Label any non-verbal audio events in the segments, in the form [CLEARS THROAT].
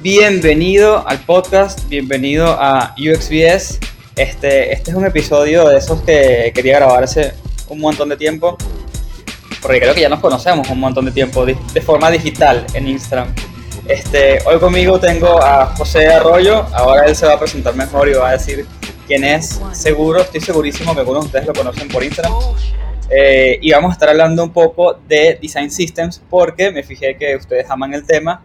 Bienvenido al podcast, bienvenido a UXBS. Este, este es un episodio de esos que quería grabar hace un montón de tiempo, porque creo que ya nos conocemos un montón de tiempo de, forma digital en Instagram. Este, hoy conmigo tengo a José Arroyo, ahora él se va a presentar mejor y va a decir quién es. Seguro, estoy segurísimo que algunos de ustedes lo conocen por Instagram. Eh, y vamos a estar hablando un poco de Design Systems porque me fijé que ustedes aman el tema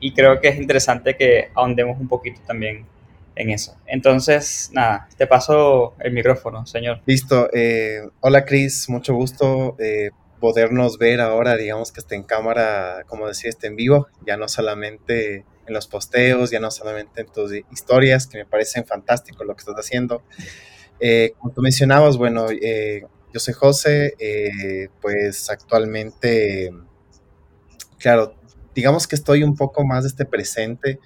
y creo que es interesante que ahondemos un poquito también en eso. Entonces, nada, te paso el micrófono, señor. Listo. Eh, hola, Cris, mucho gusto eh, podernos ver ahora, digamos que esté en cámara, como decía, esté en vivo, ya no solamente en los posteos, ya no solamente en tus historias, que me parecen fantástico lo que estás haciendo. Eh, como tú mencionabas, bueno, yo soy José, pues actualmente, claro, digamos que estoy un poco más este presente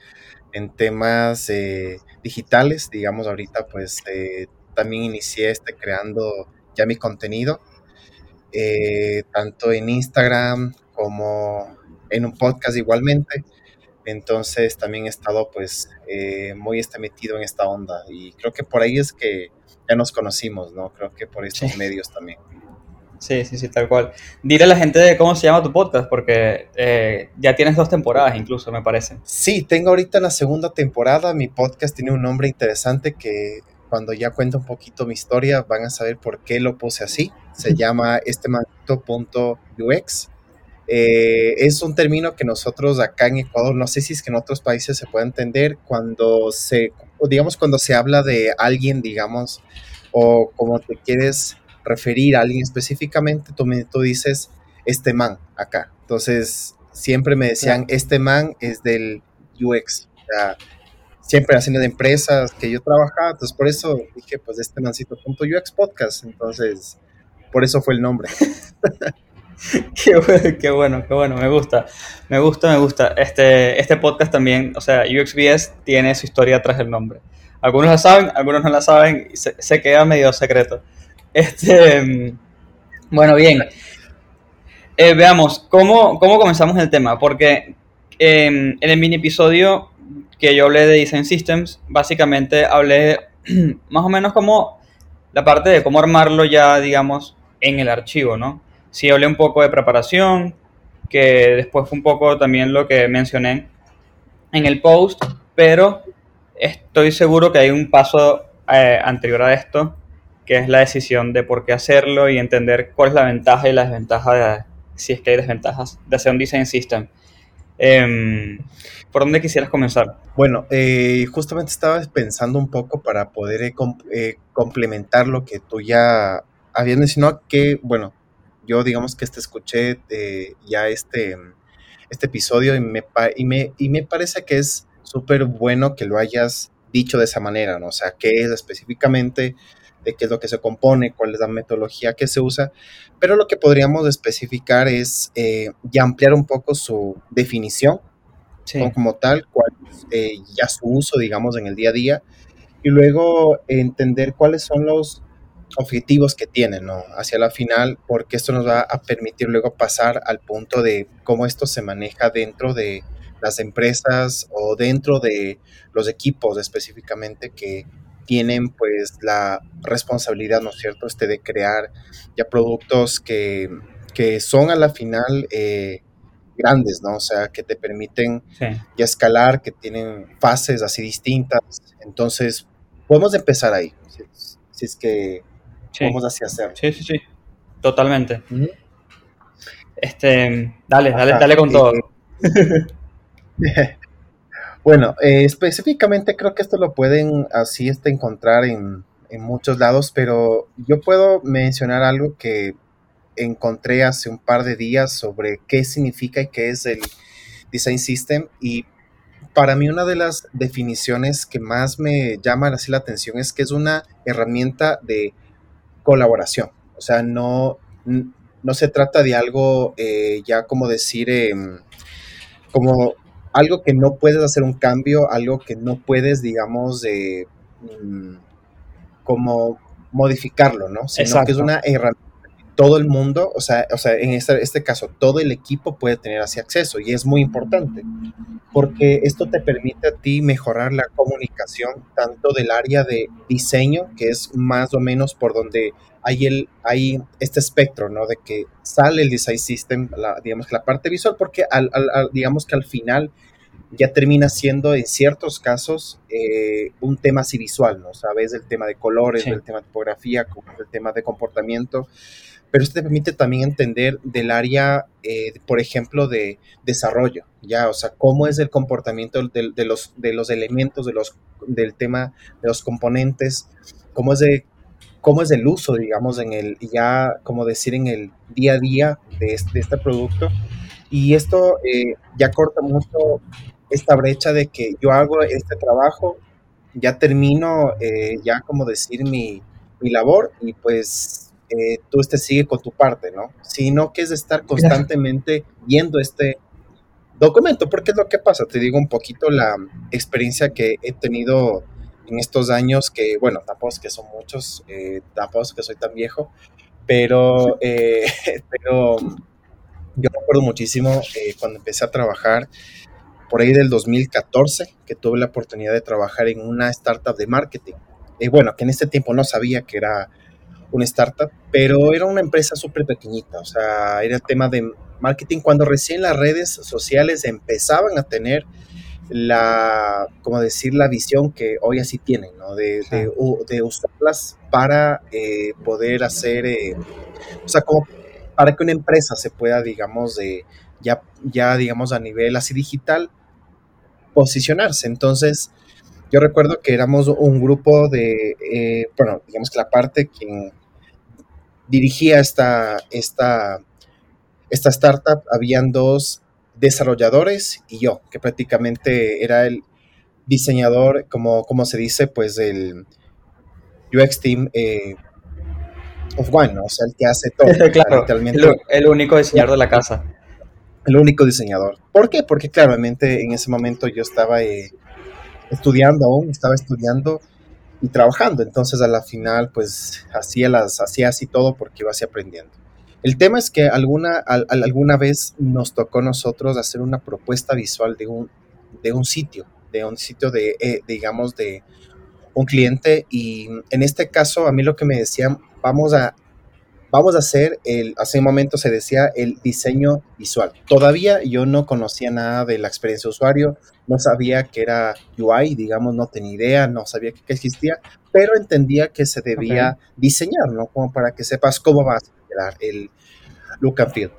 en temas eh, digitales, digamos ahorita pues eh, también inicié este creando ya mi contenido, eh, tanto en Instagram como en un podcast igualmente. Entonces también he estado pues muy este metido en esta onda y creo que por ahí es que ya nos conocimos, ¿no? Creo que por estos medios también. Sí, sí, sí, tal cual. Dile a la gente de cómo se llama tu podcast, porque eh, ya tienes dos temporadas incluso, me parece. Sí, tengo ahorita la segunda temporada. Mi podcast tiene un nombre interesante que cuando ya cuento un poquito mi historia van a saber por qué lo puse así. Se llama este UX. Eh, es un término que nosotros acá en Ecuador, no sé si es que en otros países se puede entender, cuando se, digamos, cuando se habla de alguien, digamos, o como te quieres referir a alguien específicamente, tú, tú dices este man acá. Entonces, siempre me decían, este man es del UX. O sea, siempre haciendo de empresas que yo trabajaba, entonces por eso dije, pues este mancito.ux podcast. Entonces, por eso fue el nombre. [LAUGHS] [LAUGHS] qué, bueno, qué bueno, qué bueno, me gusta, me gusta, me gusta. Este, este podcast también, o sea, UXBS tiene su historia tras el nombre. Algunos la saben, algunos no la saben, y se, se queda medio secreto. Este, bueno, bien. Eh, veamos, ¿cómo, ¿cómo, comenzamos el tema? Porque em, en el mini episodio que yo hablé de Design Systems, básicamente hablé [CLEARS THROAT] más o menos como la parte de cómo armarlo ya, digamos, en el archivo, ¿no? Sí hablé un poco de preparación, que después fue un poco también lo que mencioné en el post, pero estoy seguro que hay un paso eh, anterior a esto que es la decisión de por qué hacerlo y entender cuál es la ventaja y la desventaja de, si es que hay desventajas de hacer un design system. Em, ¿Por dónde quisieras comenzar? Bueno, eh, justamente estaba pensando un poco para poder eh, complementar lo que tú ya habías mencionado, que, bueno, yo digamos que este escuché ya este, este episodio y me, y me, y me parece que es súper bueno que lo hayas dicho de esa manera, ¿no? O sea, qué es específicamente de qué es lo que se compone, cuál es la metodología que se usa, pero lo que podríamos especificar es eh, ya ampliar un poco su definición como tal, cuál eh, ya su uso, digamos, en el día a día, y luego entender cuáles son los objetivos que tiene, ¿no? Hacia la final, porque esto nos va a permitir luego pasar al punto de cómo esto se maneja dentro de las empresas o dentro de los equipos específicamente que tienen pues la responsabilidad, ¿no es cierto?, este de crear ya productos que, son a la final eh, grandes, ¿no? O sea, que te permiten ya escalar, que tienen fases así distintas. Entonces, podemos empezar ahí, si, es que podemos así hacer. Sí, sí, sí, totalmente. Este, dale, dale, dale con todo. [LAUGHS] Bueno, eh, específicamente creo que esto lo pueden así este, encontrar en, muchos lados, pero yo puedo mencionar algo que encontré hace un par de días sobre qué significa y qué es el Design System y para mí una de las definiciones que más me llama así la atención es que es una herramienta de colaboración, o sea, no, no se trata de algo eh, ya como decir, em, como algo que no puedes hacer un cambio, algo que no puedes, digamos, mm, como modificarlo, ¿no? Sino que es una herramienta todo el mundo, o sea, o sea en este, este, caso, todo el equipo puede tener así acceso y es muy importante porque esto te permite a ti mejorar la comunicación tanto del área de diseño, que es más o menos por donde hay, el, hay este espectro, ¿no? De que sale el design system, la, digamos que la parte visual, porque al, digamos que al final ya termina siendo en ciertos casos eh, un tema así visual, ¿no? Sabes, el tema de colores, el tema de tipografía, el tema de comportamiento pero esto te permite también entender del área, eh, por ejemplo, de desarrollo, ya, o sea, cómo es el comportamiento de, los, de los elementos, de los, del tema de los componentes, cómo es, de, cómo es el uso, digamos, en el, ya, como decir, en el día a día de este, producto. Y esto eh, ya corta mucho esta brecha de que yo hago este trabajo, ya termino, eh, ya como decir, mi, mi labor y pues eh, tú este sigue con tu parte, ¿no? Sino que es estar constantemente viendo este documento, porque es lo que pasa, te digo un poquito la experiencia que he tenido en estos años, que bueno, tampoco es que son muchos, eh, tampoco es que soy tan viejo, pero, [LAUGHS] eh, [LAUGHS] pero yo recuerdo muchísimo eh, cuando empecé a trabajar por ahí del 2014, que tuve la oportunidad de trabajar en una startup de marketing. Y bueno, que en este tiempo no sabía que era una startup, pero era una empresa súper pequeñita, o sea, era el tema de marketing cuando recién las redes sociales empezaban a tener la, como decir, la visión que hoy así tienen, ¿no? De, de, usarlas para eh, poder hacer, eh, o sea, como para que una empresa se pueda, digamos, de, ya, ya, digamos, a nivel así digital, posicionarse. Entonces, yo recuerdo que éramos un grupo de, eh, bueno, digamos que la parte quien dirigía esta, esta, esta startup, habían dos desarrolladores y yo, que prácticamente era el diseñador, como, como se dice, pues el UX Team eh, of One, o sea, el que hace todo. [LAUGHS] claro, el, único diseñador de la casa. El único diseñador. ¿Por qué? Porque claramente en ese momento yo estaba eh, estudiando aún, estaba estudiando y trabajando. Entonces a la final pues hacía, las, hacía así todo porque iba así aprendiendo. El tema es que alguna, alguna vez nos tocó a nosotros hacer una propuesta visual de un, de un sitio, de un sitio de, eh, digamos, de un cliente y en este caso a mí lo que me decían, vamos a vamos a hacer, el, hace un momento se decía, el diseño visual. Todavía yo no conocía nada de la experiencia de usuario, no sabía que era UI, digamos, no tenía idea, no sabía que, existía, pero entendía que se debía diseñar, ¿no? Como para que sepas cómo va a quedar el look and feel.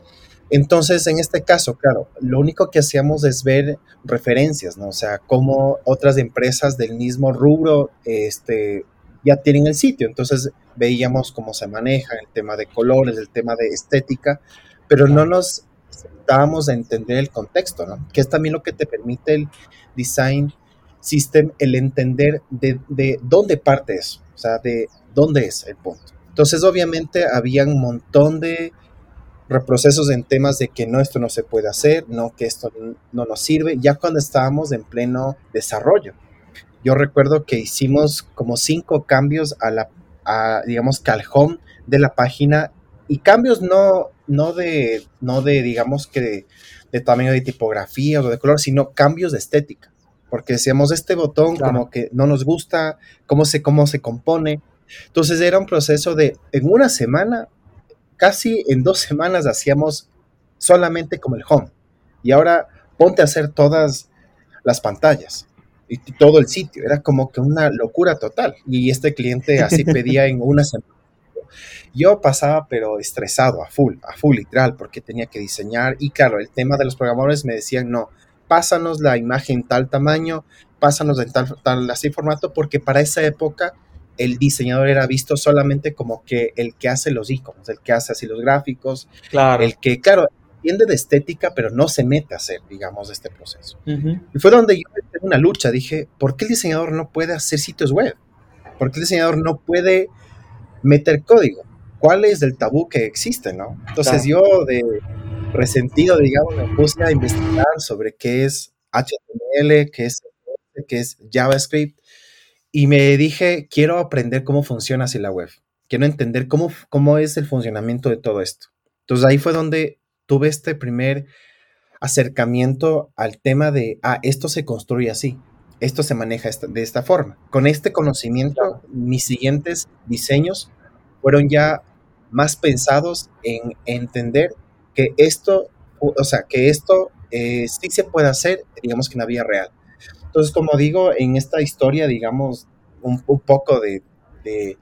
Entonces, en este caso, claro, lo único que hacíamos es ver referencias, ¿no? O sea, cómo otras empresas del mismo rubro este, ya tienen el sitio. Entonces veíamos cómo se maneja el tema de colores, el tema de estética, pero no nos dábamos a entender el contexto, ¿no? Que es también lo que te permite el design system, el entender de, de dónde parte eso, o sea, de dónde es el punto. Entonces, obviamente, había un montón de reprocesos en temas de que no, esto no se puede hacer, no, que esto no nos sirve, ya cuando estábamos en pleno desarrollo yo recuerdo que hicimos como cinco cambios a la, digamos, que al home de la página y cambios no, no de, no de, digamos que de, tamaño de tipografía o de color, sino cambios de estética. Porque decíamos, este botón como que no nos gusta, cómo se, cómo se compone. Entonces era un proceso de, en una semana, casi en dos semanas hacíamos solamente como el home. Y ahora ponte a hacer todas las pantallas y todo el sitio. Era como que una locura total. Y este cliente así [LAUGHS] pedía en una semana. Yo pasaba pero estresado, a full, a full literal, porque tenía que diseñar. Y claro, el tema de los programadores me decían, no, pásanos la imagen tal tamaño, pásanos en tal, tal así formato, porque para esa época el diseñador era visto solamente como que el que hace los iconos, el que hace así los gráficos, claro. el que, claro, entiende de estética, pero no se mete a hacer, digamos, este proceso. Y fue donde yo en una lucha, dije, ¿por qué el diseñador no puede hacer sitios web? ¿Por qué el diseñador no puede meter código? ¿Cuál es el tabú que existe, no? Entonces yo de resentido, digamos, me puse a investigar sobre qué es HTML, qué es, qué es JavaScript, y me dije, quiero aprender cómo funciona así la web quiero entender cómo, cómo es el funcionamiento de todo esto. Entonces ahí fue donde tuve este primer acercamiento al tema de, ah, esto se construye así, esto se maneja de esta forma. Con este conocimiento, mis siguientes diseños fueron ya más pensados en entender que esto, o sea, que esto eh, sí se puede hacer, digamos que en la vida real. Entonces, como digo, en esta historia, digamos, un, poco de, de,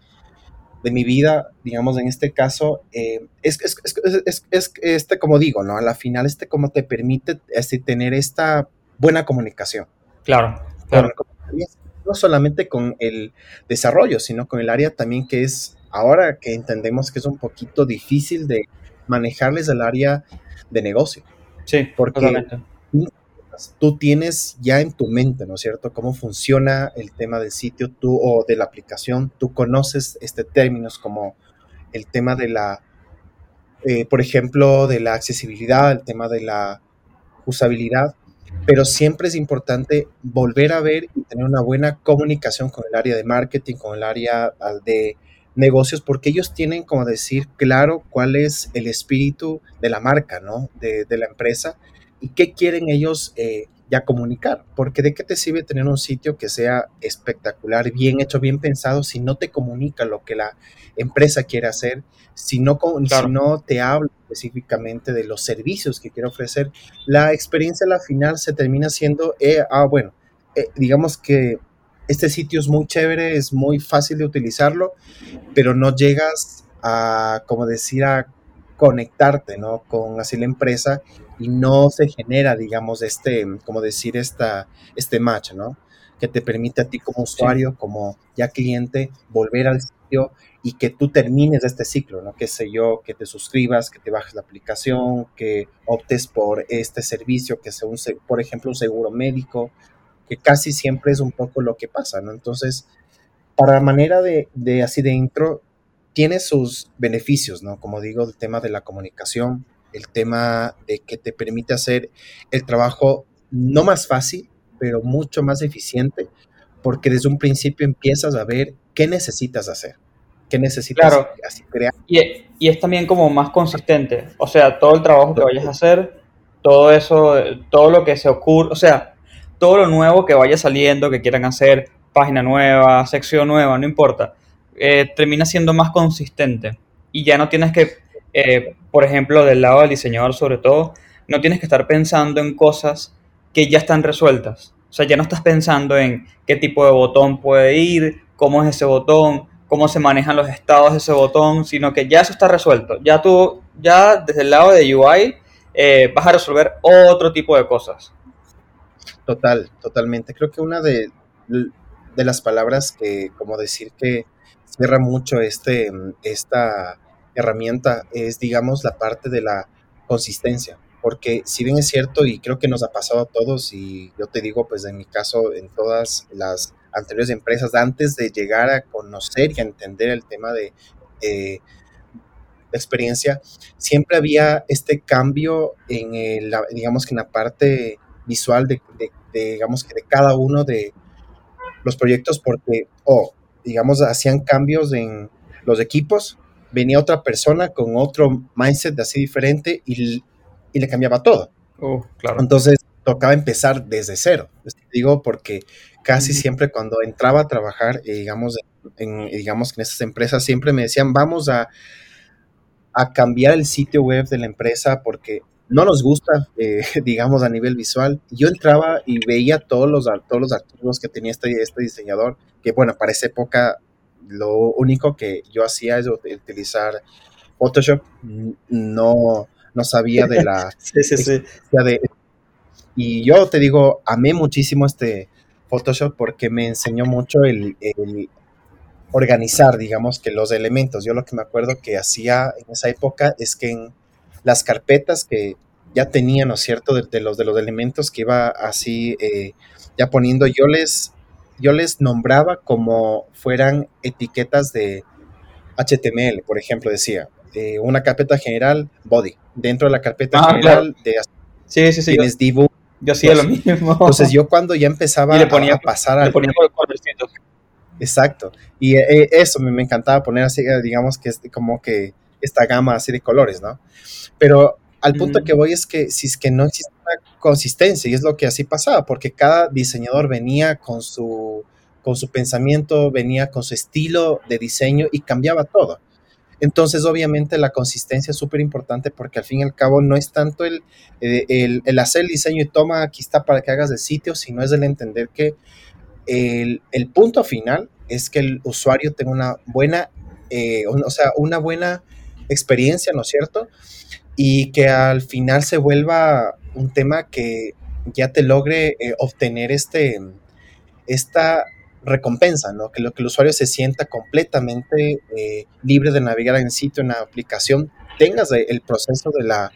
mi vida, digamos, en este caso, eh, es, es, es, es, este, como digo, ¿no? A la final, este como te permite este, tener esta buena comunicación. Claro, claro. no solamente con el desarrollo, sino con el área también que es, ahora que entendemos que es un poquito difícil de manejarles el área de negocio. Sí, porque tú tienes ya en tu mente, ¿no es cierto?, cómo funciona el tema del sitio tú o de la aplicación, tú conoces este términos como el tema de la, eh, por ejemplo, de la accesibilidad, el tema de la usabilidad, pero siempre es importante volver a ver y tener una buena comunicación con el área de marketing, con el área de negocios, porque ellos tienen, como decir, claro cuál es el espíritu de la marca, ¿no? De, de la empresa y qué quieren ellos eh, ya comunicar. Porque de qué te sirve tener un sitio que sea espectacular, bien hecho, bien pensado, si no te comunica lo que la empresa quiere hacer, si no, si no te habla específicamente de los servicios que quiere ofrecer, la experiencia a la final se termina siendo, eh, ah, bueno, eh, digamos que este sitio es muy chévere, es muy fácil de utilizarlo, pero no llegas a, como decir, a conectarte, ¿no? Con así la empresa y no se genera, digamos, este, como decir, esta, este match, ¿no? Que te permite a ti como usuario, como ya cliente, volver al sitio y que tú termines este ciclo, ¿no? Que sé yo, que te suscribas, que te bajes la aplicación, que optes por este servicio, que sea, un, por ejemplo, un seguro médico, que casi siempre es un poco lo que pasa, ¿no? Entonces, para manera de, de así de intro, tiene sus beneficios, ¿no? Como digo, el tema de la comunicación, el tema de que te permite hacer el trabajo no más fácil, pero mucho más eficiente, porque desde un principio empiezas a ver qué necesitas hacer, qué necesitas así crear. Y, y, es también como más consistente, o sea, todo el trabajo que vayas a hacer, todo eso, todo lo que se ocurre, o sea, todo lo nuevo que vaya saliendo, que quieran hacer, página nueva, sección nueva, no importa, eh, termina siendo más consistente y ya no tienes que eh, por ejemplo, del lado del diseñador sobre todo, no tienes que estar pensando en cosas que ya están resueltas. O sea, ya no estás pensando en qué tipo de botón puede ir, cómo es ese botón, cómo se manejan los estados de ese botón, sino que ya eso está resuelto. Ya tú, ya desde el lado de UI, eh, vas a resolver otro tipo de cosas. Total, totalmente. Creo que una de, de las palabras que, como decir que cierra mucho este, esta herramienta es, digamos, la parte de la consistencia. Porque si bien es cierto, y creo que nos ha pasado a todos, y yo te digo, pues en mi caso, en todas las anteriores empresas, antes de llegar a conocer y a entender el tema de eh, experiencia, siempre había este cambio en, la, digamos que en la parte visual de, digamos que de cada uno de los proyectos, porque, o, digamos, hacían cambios en los equipos, venía otra persona con otro mindset así diferente y, y le cambiaba todo. Uh, claro. Entonces tocaba empezar desde cero. Digo porque casi siempre cuando entraba a trabajar, eh, digamos, en, digamos, en esas empresas, siempre me decían, vamos a, a cambiar el sitio web de la empresa porque no nos gusta, eh, [LAUGHS] digamos, a nivel visual. Yo entraba y veía todos los, todos los archivos que tenía este, este diseñador, que bueno, para esa época lo único que yo hacía es utilizar Photoshop, no, no sabía de la... [LAUGHS] sí, sí, sí. y yo te digo, amé muchísimo este Photoshop porque me enseñó mucho el, organizar, digamos, que los elementos. Yo lo que me acuerdo que hacía en esa época es que en las carpetas que ya tenía, ¿no es cierto?, de, los, de los elementos que iba así eh, ya poniendo, yo les yo les nombraba como fueran etiquetas de HTML, por ejemplo, decía, eh, una carpeta general, body. Dentro de la carpeta ah, general de sí, sí, sí, tienes dibu. Yo hacía lo mismo. Entonces yo [LAUGHS] cuando ya empezaba a pasar a... Le ponía Exacto. Y eh, eso me, encantaba poner así, eh, digamos que es como que esta gama así de colores, ¿no? Pero al punto que voy es que si es que no existe consistencia, y es lo que así pasaba, porque cada diseñador venía con su, con su pensamiento, venía con su estilo de diseño y cambiaba todo. Entonces, obviamente, la consistencia es súper importante porque al fin y al cabo no es tanto el, eh, el, el, hacer el diseño y toma, aquí está para que hagas de sitio, sino es el entender que el, el punto final es que el usuario tenga una buena, eh, o sea, una buena experiencia, ¿no es cierto? Y que al final se vuelva un tema que ya te logre eh, obtener este, esta recompensa, ¿no? Que, lo, que el usuario se sienta completamente eh, libre de navegar en sitio, en la aplicación, tengas el proceso de la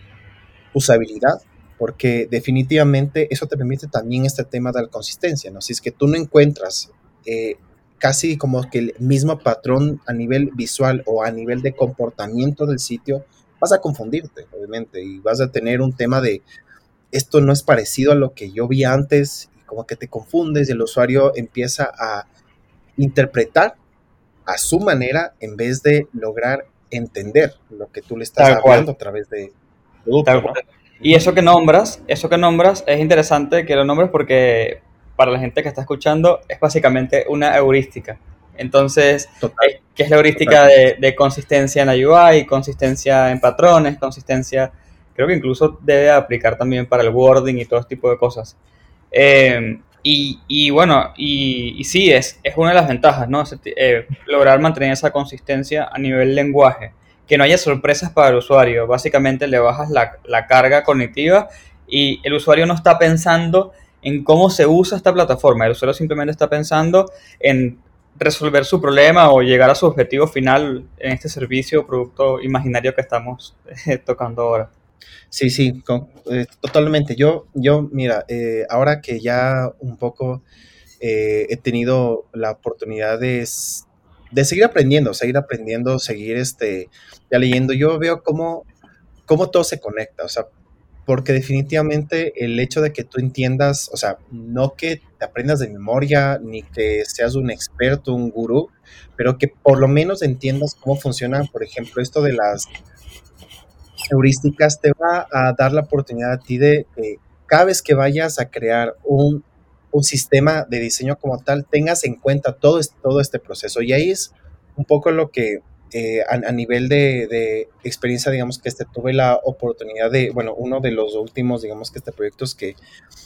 usabilidad, porque definitivamente eso te permite también este tema de la consistencia, ¿no? Si es que tú no encuentras eh, casi como que el mismo patrón a nivel visual o a nivel de comportamiento del sitio, vas a confundirte, obviamente, y vas a tener un tema de esto no es parecido a lo que yo vi antes, y como que te confundes y el usuario empieza a interpretar a su manera en vez de lograr entender lo que tú le estás hablando a través de producto. Y eso que nombras, eso que nombras es interesante que lo nombres porque para la gente que está escuchando, es básicamente una heurística. Entonces, eh, ¿qué es la heurística de, consistencia en la UI, consistencia en patrones, consistencia, creo que incluso debe aplicar también para el wording y todo este tipo de cosas. Eh, y, bueno, y, sí, es, es una de las ventajas, ¿no? Eh, lograr mantener esa consistencia a nivel lenguaje, que no haya sorpresas para el usuario. Básicamente le bajas la, la carga cognitiva y el usuario no está pensando en cómo se usa esta plataforma. El usuario simplemente está pensando en resolver su problema o llegar a su objetivo final en este servicio o producto imaginario que estamos [LAUGHS] eh, tocando ahora. Sí, sí, eh, totalmente. Yo, yo mira, eh, ahora que ya un poco he tenido la oportunidad de, de, seguir aprendiendo, seguir aprendiendo, seguir este, ya leyendo, yo veo cómo, cómo todo se conecta. O sea, porque definitivamente el hecho de que tú entiendas, o sea, no que te aprendas de memoria, ni que seas un experto, un gurú, pero que por lo menos entiendas cómo funciona, por ejemplo, esto de las heurísticas, te va a dar la oportunidad a ti de que cada vez que vayas a crear un, un sistema de diseño como tal, tengas en cuenta todo, todo este proceso. Y ahí es un poco lo que eh, a, nivel de, experiencia, digamos que este, tuve la oportunidad de, bueno, uno de los últimos, digamos que este proyectos que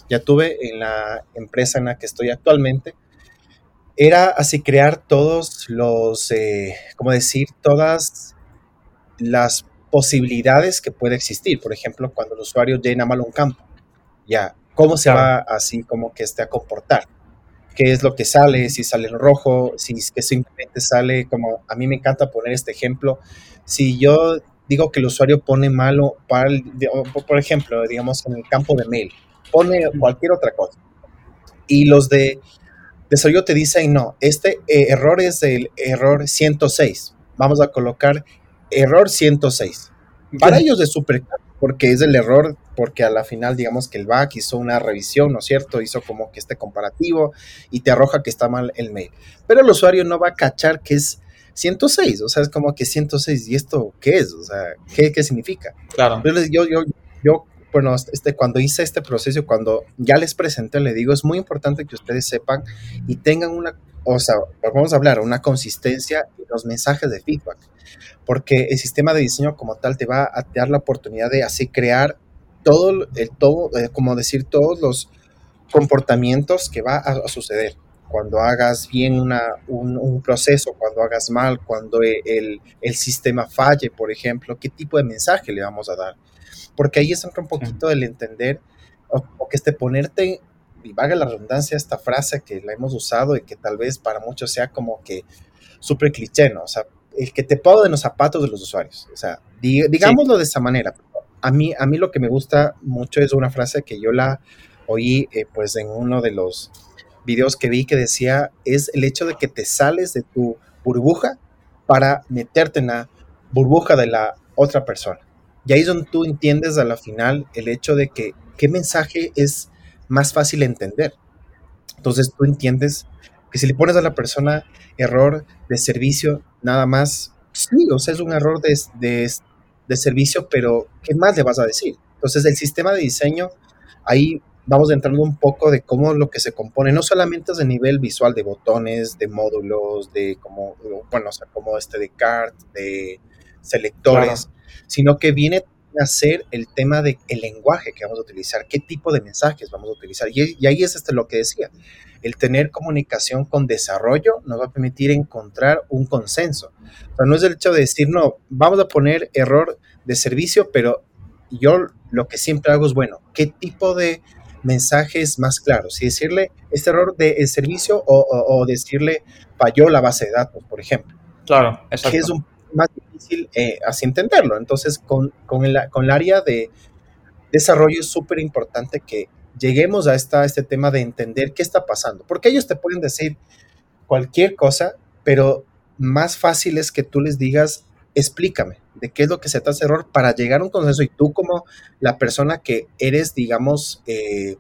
ya tuve en la empresa en la que estoy actualmente, era así crear todos los, eh, como decir, todas las posibilidades que puede existir. Por ejemplo, cuando el usuario llena mal un campo, ya, ¿cómo se va así como que esté a comportar? qué es lo que sale, si sale en rojo, si es que simplemente sale como, a mí me encanta poner este ejemplo, si yo digo que el usuario pone malo, para por ejemplo, digamos en el campo de mail, pone cualquier otra cosa, y los de desarrollo te dicen, no, este eh, error es el error 106, vamos a colocar error 106. Para ellos es súper porque es el error, porque a la final digamos que el back hizo una revisión, ¿no es cierto? Hizo como que este comparativo y te arroja que está mal el mail. Pero el usuario no va a cachar que es 106, o sea, es como que 106, ¿y esto qué es? O sea, ¿qué, qué significa? Claro. Entonces yo, yo, yo, bueno, este, cuando hice este proceso, cuando ya les presenté, le digo, es muy importante que ustedes sepan y tengan una, o sea, vamos a hablar, una consistencia en los mensajes de feedback porque el sistema de diseño como tal te va a dar la oportunidad de así crear todo, el, todo eh, como decir, todos los comportamientos que va a, suceder cuando hagas bien una, un, proceso, cuando hagas mal, cuando e, el, el, sistema falle, por ejemplo, qué tipo de mensaje le vamos a dar. Porque ahí entra un poquito el entender, o, o, que este ponerte, y valga la redundancia, esta frase que la hemos usado y que tal vez para muchos sea como que súper cliché, ¿no? O sea, el que te pongo de los zapatos de los usuarios. O sea, digámoslo de esa manera. A mí, a mí lo que me gusta mucho es una frase que yo la oí eh, pues en uno de los videos que vi que decía, es el hecho de que te sales de tu burbuja para meterte en la burbuja de la otra persona. Y ahí es donde tú entiendes a la final el hecho de que qué mensaje es más fácil entender. Entonces tú entiendes Que si le pones a la persona error de servicio, nada más, sí, o sea, es un error de, de, de servicio, pero ¿qué más le vas a decir? Entonces, el sistema de diseño, ahí vamos entrando un poco de cómo lo que se compone, no solamente es de nivel visual de botones, de módulos, de como, bueno, o sea, como este de cart, de selectores, sino que viene a ser el tema del el lenguaje que vamos a utilizar, qué tipo de mensajes vamos a utilizar. Y, ahí es este lo que decía, el tener comunicación con desarrollo nos va a permitir encontrar un consenso. O sea, no es el hecho de decir, no, vamos a poner error de servicio, pero yo lo que siempre hago es, bueno, ¿qué tipo de mensajes más claros? Si decirle este error del servicio o, decirle falló la base de datos, por ejemplo. Claro, exacto. Que es un más difícil eh, así entenderlo. Entonces, con, con, el, con el área de desarrollo es súper importante que lleguemos a, esta, este tema de entender qué está pasando. Porque ellos te pueden decir cualquier cosa, pero más fácil es que tú les digas, explícame de qué es lo que se te hace error para llegar a un consenso y tú como la persona que eres, digamos, eh,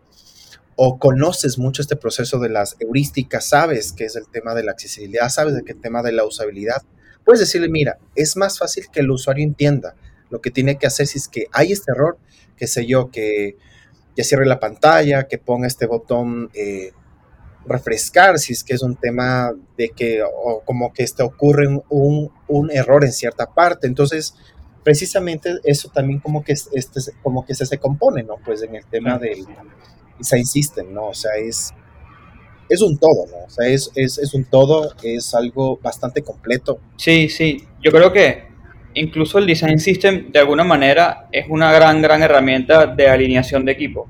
o conoces mucho este proceso de las heurísticas, sabes que es el tema de la accesibilidad, sabes de qué tema de la usabilidad, puedes decirle, mira, es más fácil que el usuario entienda lo que tiene que hacer si es que hay este error, qué sé yo, que, ya cierre la pantalla, que ponga este botón eh, refrescar, si es que es un tema de que, o como que este ocurre un, un error en cierta parte. Entonces, precisamente eso también como que, este, como que se, se compone, ¿no? Pues en el tema del design system, ¿no? O sea, es, es un todo, ¿no? O sea, es, es, es un todo, es algo bastante completo. Sí, sí, yo creo que incluso el design system de alguna manera es una gran, gran herramienta de alineación de equipo.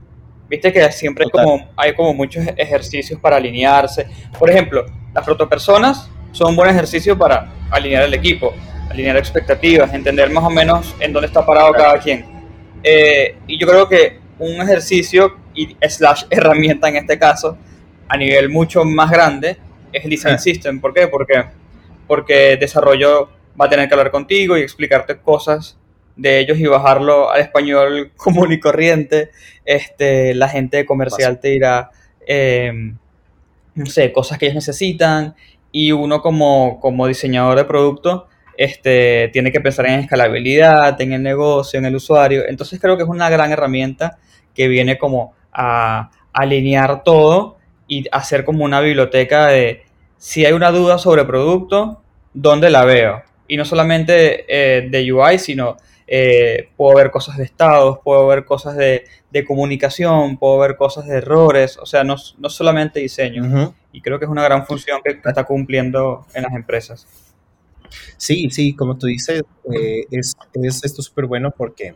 Viste que siempre hay como, hay como muchos ejercicios para alinearse. Por ejemplo, las protopersonas son un buen ejercicio para alinear el equipo, alinear expectativas, entender más o menos en dónde está parado cada quien. Eh, y yo creo que un ejercicio y slash herramienta en este caso a nivel mucho más grande es el design system. ¿Por qué? Porque, porque desarrollo va a tener que hablar contigo y explicarte cosas de ellos y bajarlo al español [LAUGHS] común y corriente. Este, la gente comercial te dirá, eh, no sé, cosas que ellos necesitan y uno como, como diseñador de producto este, tiene que pensar en escalabilidad, en el negocio, en el usuario. Entonces creo que es una gran herramienta que viene como a alinear todo y hacer como una biblioteca de si hay una duda sobre producto, ¿dónde la veo? Y no solamente eh, de UI, sino eh, puedo ver cosas de estados, puedo ver cosas de, comunicación, puedo ver cosas de errores, o sea, no, solamente diseño. Y creo que es una gran función que está cumpliendo en las empresas. Sí, sí, como tú dices, eh, es, es, esto súper bueno porque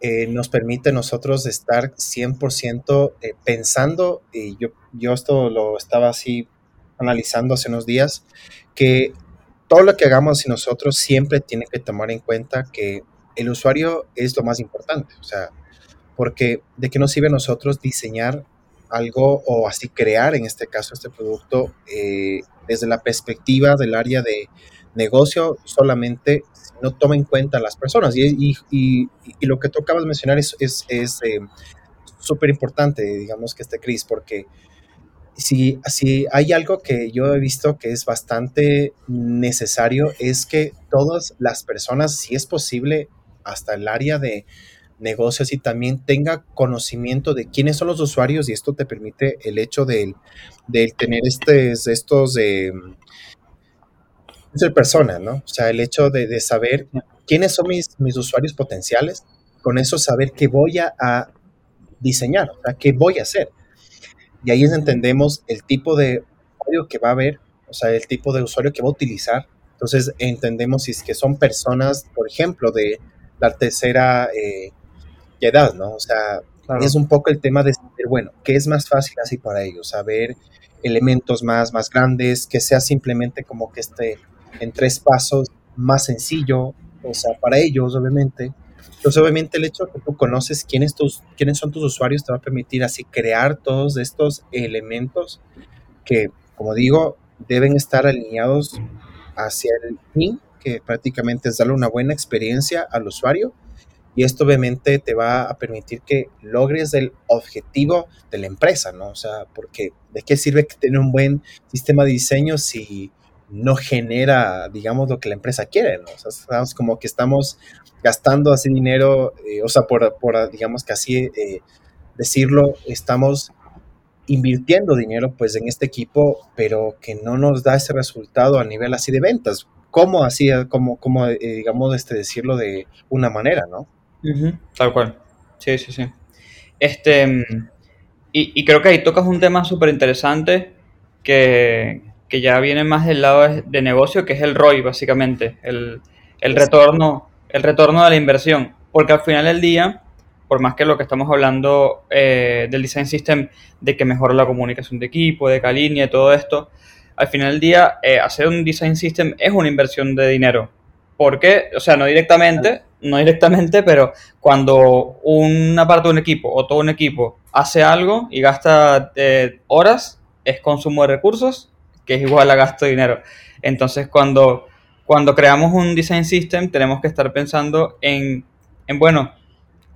eh, nos permite nosotros estar 100% eh, pensando, y yo, yo esto lo estaba así analizando hace unos días, que todo lo que hagamos y nosotros siempre tiene que tomar en cuenta que el usuario es lo más importante, o sea, porque de qué nos sirve a nosotros diseñar algo o así crear, en este caso, este producto eh, desde la perspectiva del área de negocio solamente no toma en cuenta a las personas. Y, y, y, lo que tú acabas de mencionar es súper es, eh, importante, digamos que este Cris, porque si, si hay algo que yo he visto que es bastante necesario, es que todas las personas, si es posible, hasta el área de negocios y también tenga conocimiento de quiénes son los usuarios y esto te permite el hecho de, de tener este, estos de ser persona, ¿no? O sea, el hecho de, saber quiénes son mis, mis, usuarios potenciales, con eso saber qué voy a, diseñar, o sea, qué voy a hacer. Y ahí entendemos el tipo de usuario que va a haber, o sea, el tipo de usuario que va a utilizar. Entonces entendemos si es que son personas, por ejemplo, de la tercera eh, edad, ¿no? O sea, es un poco el tema de saber, bueno, ¿qué es más fácil así para ellos? Saber elementos más, más grandes, que sea simplemente como que este en tres pasos más sencillo, o sea, para ellos, obviamente. Entonces, obviamente, el hecho de que tú conoces quiénes, tus, quiénes son tus usuarios te va a permitir así crear todos estos elementos que, como digo, deben estar alineados hacia el fin, que prácticamente es darle una buena experiencia al usuario y esto obviamente te va a permitir que logres el objetivo de la empresa, ¿no? O sea, porque ¿de qué sirve tener un buen sistema de diseño si no genera, digamos, lo que la empresa quiere, ¿no? O sea, estamos como que estamos gastando así dinero, eh, o sea, por, por, digamos que así eh, decirlo, estamos invirtiendo dinero pues en este equipo, pero que no nos da ese resultado a nivel así de ventas. ¿Cómo así, como, como eh, digamos, este, decirlo de una manera, no? Tal cual. Sí, sí, sí. Este, y, creo que ahí tocas un tema súper interesante que, ya viene más del lado de negocio, que es el ROI, básicamente, el, retorno, el retorno de la inversión. Porque al final del día, por más que lo que estamos hablando eh, del design system, de que mejora la comunicación de equipo, de y todo esto, al final del día, eh, hacer un design system es una inversión de dinero. ¿Por qué? O sea, no directamente, no directamente, pero cuando una parte de un equipo o todo un equipo hace algo y gasta eh, horas, es consumo de recursos, que es igual a gasto de dinero. Entonces, cuando, cuando creamos un design system, tenemos que estar pensando en, en, bueno,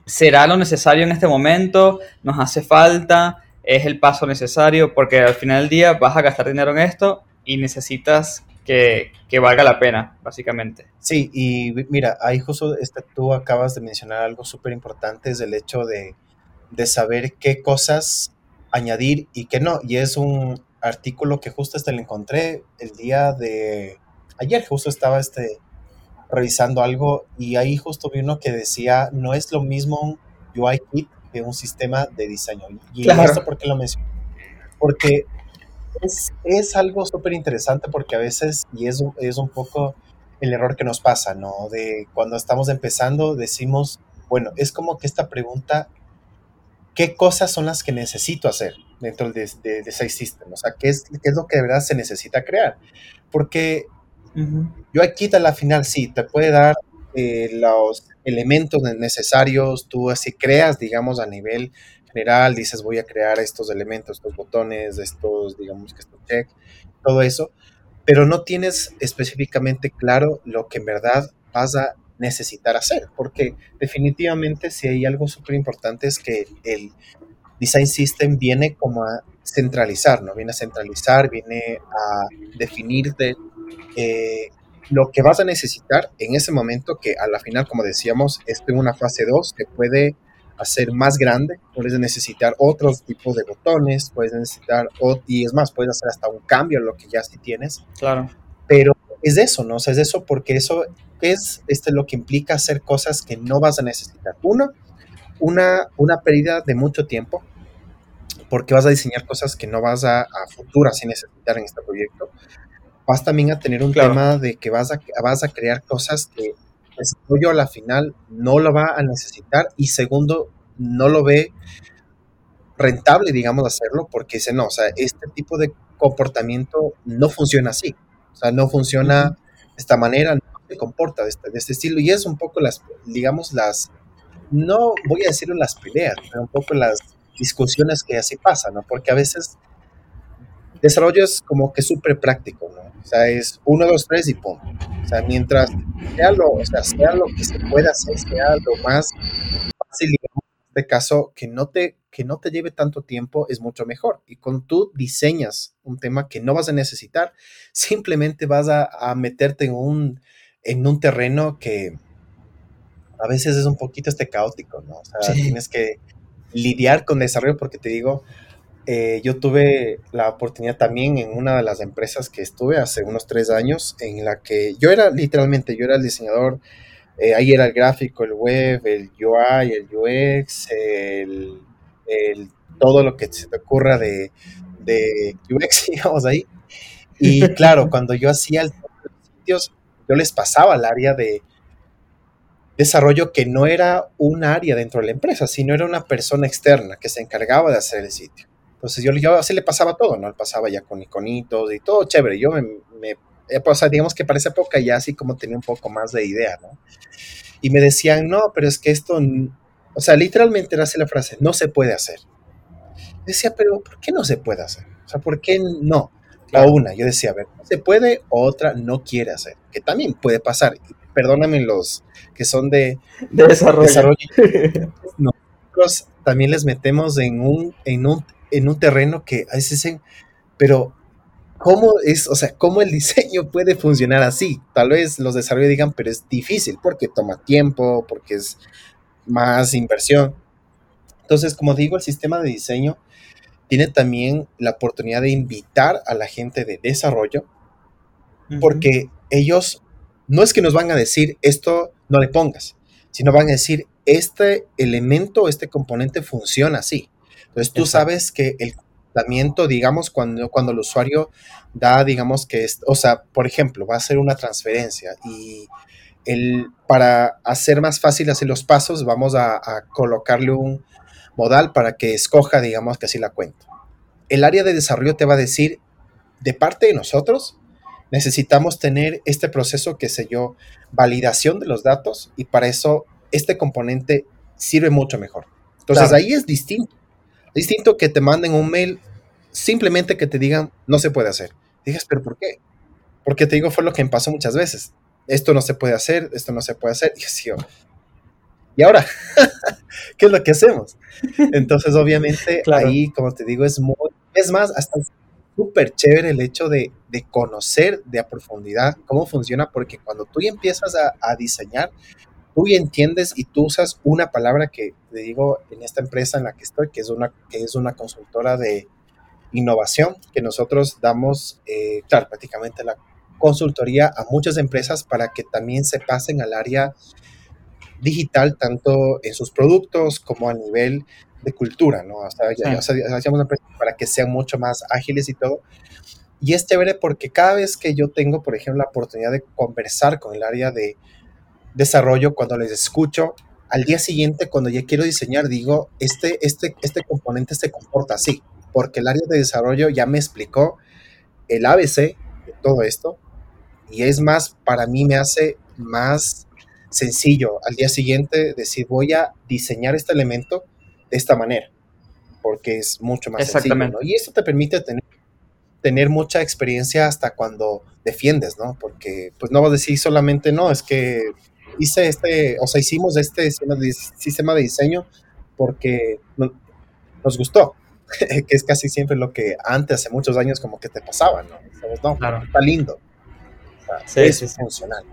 ¿será lo necesario en este momento? ¿Nos hace falta? ¿Es el paso necesario? Porque al final del día vas a gastar dinero en esto y necesitas que, valga la pena, básicamente. Sí, y mira, ahí justo este, tú acabas de mencionar algo súper importante, es el hecho de, saber qué cosas añadir y qué no. Y es un artículo que justo este lo encontré el día de ayer, justo estaba este, revisando algo y ahí justo vi uno que decía, no es lo mismo un UI kit que un sistema de diseño. Y claro. esto por qué lo menciono. Porque es, algo súper interesante porque a veces, y es, es un poco el error que nos pasa, ¿no? De cuando estamos empezando, decimos, bueno, es como que esta pregunta, ¿qué cosas son las que necesito hacer dentro de, de, de System? O sea, ¿qué es, ¿qué es lo que de verdad se necesita crear? Porque yo aquí a la final sí, te puede dar eh, los elementos necesarios, tú así creas, digamos, a nivel general, dices voy a crear estos elementos, estos botones, estos, digamos que estos check, todo eso, pero no tienes específicamente claro lo que en verdad vas a necesitar hacer, porque definitivamente si hay algo súper importante es que el design system viene como a centralizar, ¿no? Viene a centralizar, viene a definirte eh, lo que vas a necesitar en ese momento que a la final, como decíamos, es en una fase 2 que puede hacer más grande, puedes necesitar otros tipos de botones, puedes necesitar, y es más, puedes hacer hasta un cambio en lo que ya sí tienes. Claro. Pero es eso, ¿no? O sea, es eso porque eso es este, lo que implica hacer cosas que no vas a necesitar. Uno, una, una pérdida de mucho tiempo, porque vas a diseñar cosas que no vas a, a futuras sin necesitar en este proyecto. Vas también a tener un tema de que vas a, vas a crear cosas que desarrollo a la final no lo va a necesitar y segundo, no lo ve rentable, digamos, hacerlo porque dice, no, o sea, este tipo de comportamiento no funciona así, o sea, no funciona de esta manera, no se comporta de este, de este estilo y es un poco las, digamos, las, no voy a decirlo las peleas, pero un poco las discusiones que así pasan, ¿no? Porque a veces desarrollo es como que súper práctico, ¿no? O sea, es uno, dos, tres y pum. O sea, mientras sea lo, o sea, sea lo que se pueda hacer, sea lo más fácil, digamos, en este caso, que no te que no te lleve tanto tiempo es mucho mejor. Y cuando tú diseñas un tema que no vas a necesitar, simplemente vas a, meterte en un, en un terreno que a veces es un poquito este caótico, ¿no? O sea, tienes que lidiar con desarrollo porque te digo, eh, yo tuve la oportunidad también en una de las empresas que estuve hace unos tres años, en la que yo era literalmente, yo era el diseñador, eh, ahí era el gráfico, el web, el UI, el UX, el, todo lo que se te ocurra de, de UX, [LAUGHS] digamos ahí. Y [LAUGHS] claro, cuando yo hacía el sitios, yo les pasaba al área de desarrollo que no era un área dentro de la empresa, sino era una persona externa que se encargaba de hacer el sitio. Entonces yo, yo así le pasaba todo, ¿no? Él pasaba ya con iconitos y todo chévere. Yo me, me eh, pues, digamos que para esa época ya así como tenía un poco más de idea, ¿no? Y me decían, no, pero es que esto, o sea, literalmente era así la frase, no se puede hacer. decía, pero ¿por qué no se puede hacer? O sea, ¿por qué no? O una, yo decía, a ver, no se puede, o otra no quiere hacer, que también puede pasar. Perdóname los que son de, de desarrollo. desarrollo. [LAUGHS] Nosotros también les metemos en un, en un, en un terreno que a veces dicen, pero ¿cómo es, o sea, cómo el diseño puede funcionar así? Tal vez los desarrolladores digan, pero es difícil porque toma tiempo, porque es más inversión. Entonces, como digo, el sistema de diseño tiene también la oportunidad de invitar a la gente de desarrollo, porque ellos no es que nos van a decir esto no le pongas, sino van a decir este elemento, este componente funciona así. Entonces tú sabes que el comportamiento, digamos, cuando, cuando el usuario da, digamos que, es, o sea, por ejemplo, va a hacer una transferencia y el, para hacer más fácil hacer los pasos, vamos a, a colocarle un, modal para que escoja, digamos que así la cuenta. El área de desarrollo te va a decir, de parte de nosotros, necesitamos tener este proceso que sé yo, validación de los datos y para eso este componente sirve mucho mejor. Entonces ahí es distinto. Distinto que te manden un mail simplemente que te digan no se puede hacer. Dices, pero ¿por qué? Porque te digo, fue lo que me pasó muchas veces. Esto no se puede hacer, esto no se puede hacer. Y así, ¿y ahora? [LAUGHS] ¿Qué es lo que hacemos? [LAUGHS] Entonces, obviamente, ahí, como te digo, es muy, es más, hasta súper chévere el hecho de, de, conocer de a profundidad cómo funciona, porque cuando tú empiezas a, diseñar, tú ya entiendes y tú usas una palabra que te digo en esta empresa en la que estoy, que es una, que es una consultora de innovación, que nosotros damos, eh, claro, prácticamente la consultoría a muchas empresas para que también se pasen al área digital tanto en sus productos como a nivel de cultura, ¿no? O sea, ya, hacíamos para que sean mucho más ágiles y todo. Y es chévere porque cada vez que yo tengo, por ejemplo, la oportunidad de conversar con el área de desarrollo, cuando les escucho, al día siguiente, cuando ya quiero diseñar, digo, este, este, este componente se comporta así, porque el área de desarrollo ya me explicó el ABC de todo esto, y es más, para mí me hace más sencillo al día siguiente decir voy a diseñar este elemento de esta manera, porque es mucho más sencillo. Y esto te permite tener, tener mucha experiencia hasta cuando defiendes, ¿no? Porque pues no vas a decir solamente, no, es que hice este, o sea, hicimos este sistema de diseño porque nos gustó, [LAUGHS] que es casi siempre lo que antes, hace muchos años, como que te pasaba, ¿no? No, está lindo. es funcional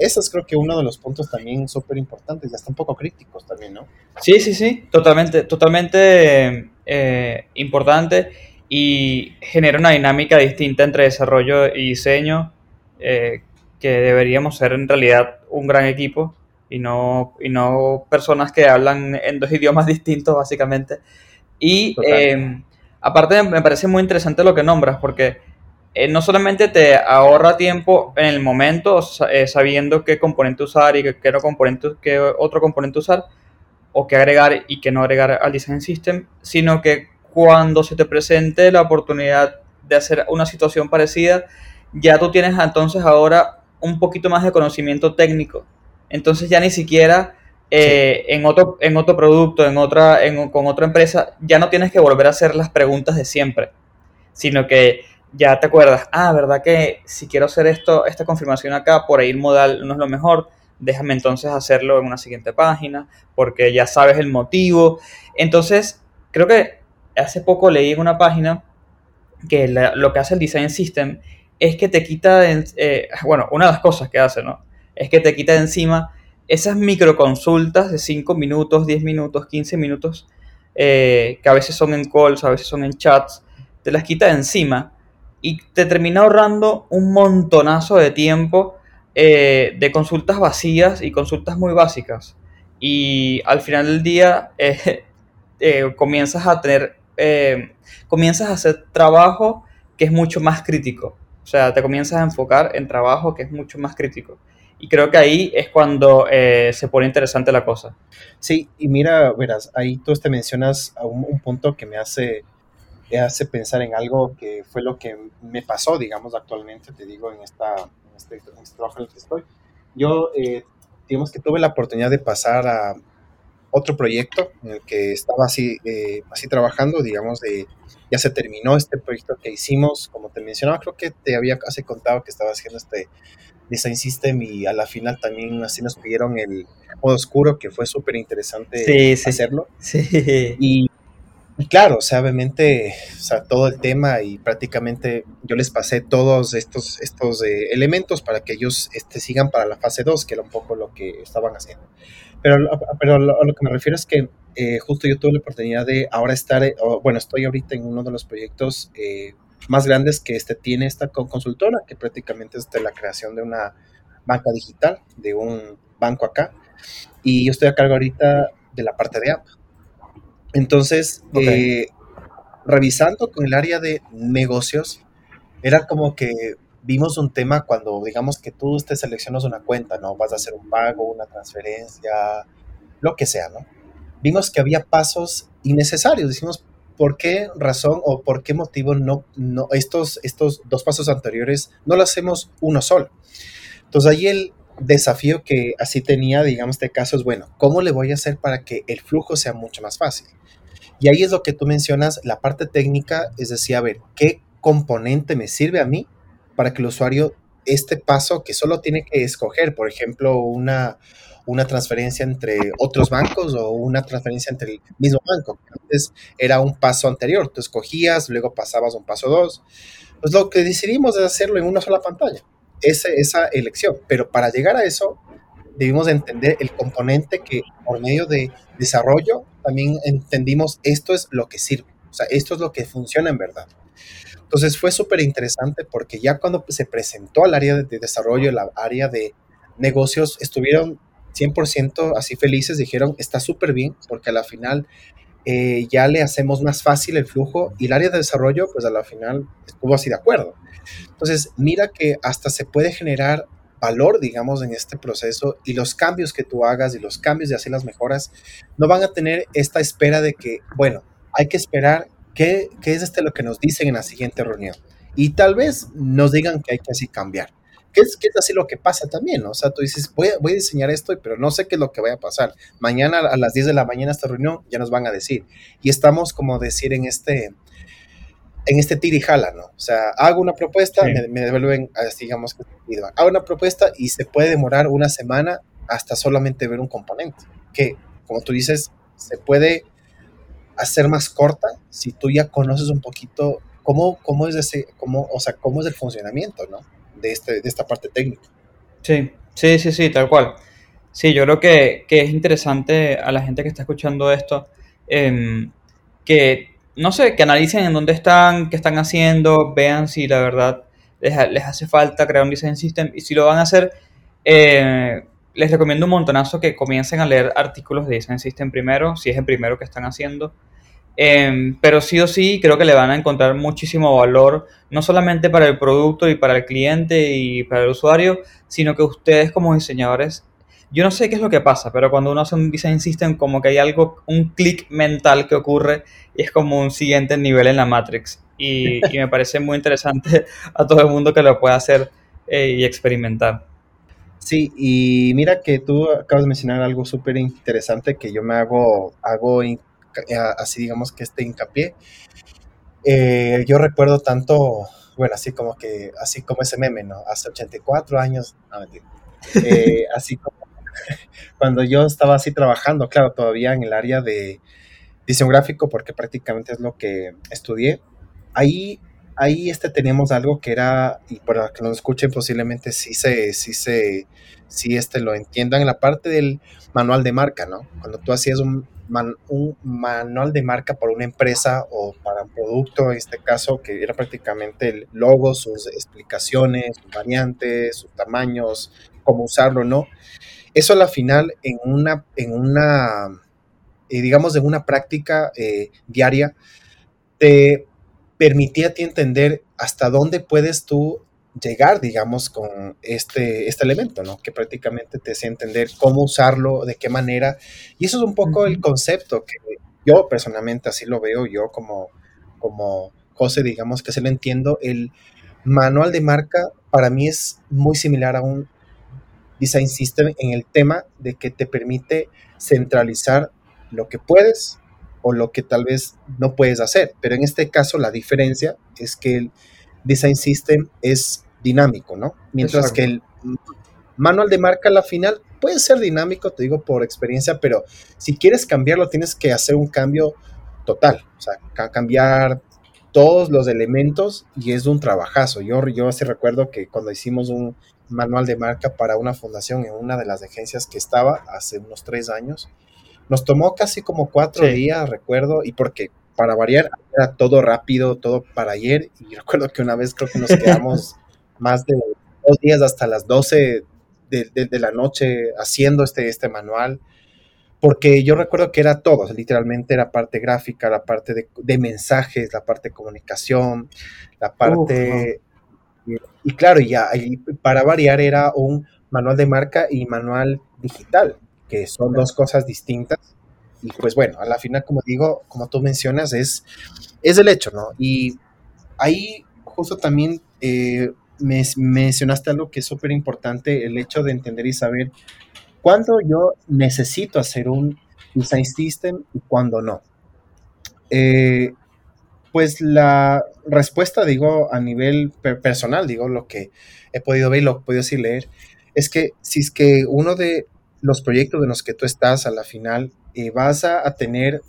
eso es creo que uno de los puntos también súper importantes, ya están un poco críticos también, ¿no? Sí, sí, sí, totalmente, totalmente eh, importante y genera una dinámica distinta entre desarrollo y diseño eh, que deberíamos ser en realidad un gran equipo y no, y no personas que hablan en dos [LAUGHS] idiomas distintos básicamente. Y eh, aparte me parece muy interesante lo que nombras porque eh, no solamente te ahorra tiempo en el momento, eh, sabiendo qué componente usar y qué, componente, qué otro componente usar, o qué agregar y qué no agregar al Design System, sino que cuando se te presente la oportunidad de hacer una situación parecida, ya tú tienes entonces ahora un poquito más de conocimiento técnico. Entonces ya ni siquiera eh, en, otro, en otro producto, en otra, con otra empresa, ya no tienes que volver a hacer las preguntas de siempre, sino que ya te acuerdas, ah, ¿verdad que si quiero hacer esto, esta confirmación acá, por el modal no es lo mejor? Déjame entonces hacerlo en una siguiente página, porque ya sabes el motivo. Entonces, creo que hace poco leí en una página que lo que hace el Design System es que te quita, eh, bueno, una de las cosas que hace, ¿no? Es que te quita de encima esas microconsultas de 5 minutos, 10 minutos, 15 minutos, eh, que a veces son en calls, a veces son en chats, te las quita de encima y te termina ahorrando un montonazo de tiempo eh, de consultas vacías y consultas muy básicas. Y al final del día [LAUGHS] eh, eh, comienzas a tener, comienzas a hacer trabajo que es mucho más crítico. O sea, te comienzas a enfocar en trabajo que es mucho más crítico. Y creo que ahí es cuando se pone interesante la cosa. Sí, y mira, verás, ahí tú te mencionas un, un punto que me hace hace pensar en algo que fue lo que me pasó, digamos, actualmente, te digo, en, esta, en, este, este trabajo en el que estoy. Yo, eh, digamos que tuve la oportunidad de pasar a, otro proyecto en el que estaba así, eh, así trabajando, digamos, de, ya se terminó este proyecto que hicimos, como te mencionaba, creo que te había casi contado que estaba haciendo este Design System y a la final también así nos pidieron el modo oscuro, que fue súper interesante hacerlo. Sí. Y, claro, o sea, obviamente, todo el tema y prácticamente yo les pasé todos estos, estos eh, elementos para que ellos este, sigan para la fase 2, que era un poco lo que estaban haciendo. Pero, pero a lo que me refiero es que eh, justo yo tuve la oportunidad de ahora estar, eh, bueno, estoy ahorita en uno de los proyectos más grandes que este tiene esta consultora, que prácticamente es de la creación de una banca digital, de un banco acá, y yo estoy a cargo ahorita de la parte de app. Entonces, revisando con el área de negocios, era como que vimos un tema cuando digamos que tú te seleccionas una cuenta, ¿no? Vas a hacer un pago, una transferencia, lo que sea, ¿no? Vimos que había pasos innecesarios. Decimos, ¿por qué razón o por qué motivo no, no estos, estos dos pasos anteriores no lo hacemos uno solo? Entonces ahí el desafío que así tenía, digamos, este caso es, bueno, ¿cómo le voy a hacer para que el flujo sea mucho más fácil? Y ahí es lo que tú mencionas, la parte técnica, es decir, a ver, ¿qué componente me sirve a mí para que el usuario este paso que solo tiene que escoger, por ejemplo, una, una transferencia entre otros bancos o una transferencia entre el mismo banco. Antes era un paso anterior, tú escogías, luego pasabas un paso dos. Pues lo que decidimos es hacerlo en una sola pantalla, esa, esa elección. Pero para llegar a eso, debimos entender el componente que por medio de desarrollo también entendimos esto es lo que sirve, o sea, esto es lo que funciona en verdad. Entonces fue súper interesante porque ya cuando se presentó al área de desarrollo, la área de negocios, estuvieron 100% así felices, dijeron, está súper bien porque a la final eh, ya le hacemos más fácil el flujo y el área de desarrollo, pues a la final estuvo así de acuerdo. Entonces, mira que hasta se puede generar valor, digamos, en este proceso y los cambios que tú hagas y los cambios de hacer las mejoras no van a tener esta espera de que, bueno, hay que esperar ¿Qué, es este lo que nos dicen en la siguiente reunión? Y tal vez nos digan que hay que así cambiar. ¿Qué es, qué es así lo que pasa también? O sea, tú dices, voy, voy a diseñar esto, pero no sé qué es lo que vaya a pasar. Mañana a las 10 de la mañana esta reunión ya nos van a decir. Y estamos como decir en este, en este tira y jala, ¿no? O sea, hago una propuesta, me, devuelven, digamos, hago una propuesta y se puede demorar una semana hasta solamente ver un componente. Que, como tú dices, se puede hacer más corta si tú ya conoces un poquito cómo, cómo es ese, cómo, o sea, cómo es el funcionamiento, ¿no? De, este, de esta parte técnica. Sí, sí, sí, sí, tal cual. Sí, yo creo que, que es interesante a la gente que está escuchando esto, em, que, no sé, que analicen en dónde están, qué están haciendo, vean si la verdad les, les hace falta crear un design system y si lo van a hacer, eh, les recomiendo un montonazo que comiencen a leer artículos de Design System primero, si es el primero que están haciendo. Em, pero sí o sí creo que le van a encontrar muchísimo valor, no solamente para el producto y para el cliente y para el usuario, sino que ustedes como diseñadores, yo no sé qué es lo que pasa, pero cuando uno hace un design system como que hay algo, un clic mental que ocurre y es como un siguiente nivel en la Matrix. Y, me parece muy interesante [LAUGHS] a todo el mundo que lo pueda hacer eh, y experimentar. Sí, y mira que tú acabas de mencionar algo súper interesante que yo me hago, hago así digamos que este hincapié. Eh, yo recuerdo tanto, bueno, así como que, así como ese meme, ¿no? Hace 84 años, no. Eh, [LAUGHS] así como [LAUGHS] cuando yo estaba así trabajando, claro, todavía en el área de diseño gráfico, porque prácticamente es lo que estudié. Ahí ahí este, tenemos algo que era, y para que nos escuchen posiblemente sí se, sí se, sí este lo entiendan, en la parte del manual de marca, ¿no? Cuando tú hacías un, un manual de marca para una empresa o para un producto, en este caso, que era prácticamente el logo, sus explicaciones, sus variantes, sus tamaños, cómo usarlo, ¿no? Eso a la final en una, en una eh, digamos, en una práctica eh, diaria, te permitía a ti entender hasta dónde puedes tú llegar, digamos, con este, este elemento, ¿no? Que prácticamente te hacía entender cómo usarlo, de qué manera. Y eso es un poco el concepto que yo personalmente así lo veo, yo como, como José, digamos, que se lo entiendo. El manual de marca para mí es muy similar a un design system en el tema de que te permite centralizar lo que puedes o lo que tal vez no puedes hacer. Pero en este caso la diferencia es que el design system es dinámico, ¿no? Mientras que el manual de marca a la final puede ser dinámico, te digo por experiencia, pero si quieres cambiarlo tienes que hacer un cambio total, o sea, cambiar todos los elementos y es un trabajazo. Yo, yo así recuerdo que cuando hicimos un manual de marca para una fundación en una de las agencias que estaba hace unos tres años, nos tomó casi como cuatro días, recuerdo, y porque para variar era todo rápido, todo para ayer. Y recuerdo que una vez creo que nos quedamos [LAUGHS] más de dos días hasta las 12 de, la noche haciendo este, este manual. Porque yo recuerdo que era todo, literalmente era parte gráfica, la parte de, mensajes, la parte de comunicación, la parte... y, claro, ya para variar era un manual de marca y manual digital que son dos cosas distintas. Y pues bueno, a la final, como digo, como tú mencionas, es, es el hecho, ¿no? Y ahí justo también eh, me, mencionaste algo que es súper importante, el hecho de entender y saber cuándo yo necesito hacer un design system y cuándo no. Eh, pues la respuesta, digo, a nivel personal, digo, lo que he podido ver y lo que he podido así leer, es que si es que uno de los proyectos en los que tú estás a la final, eh, vas a, tener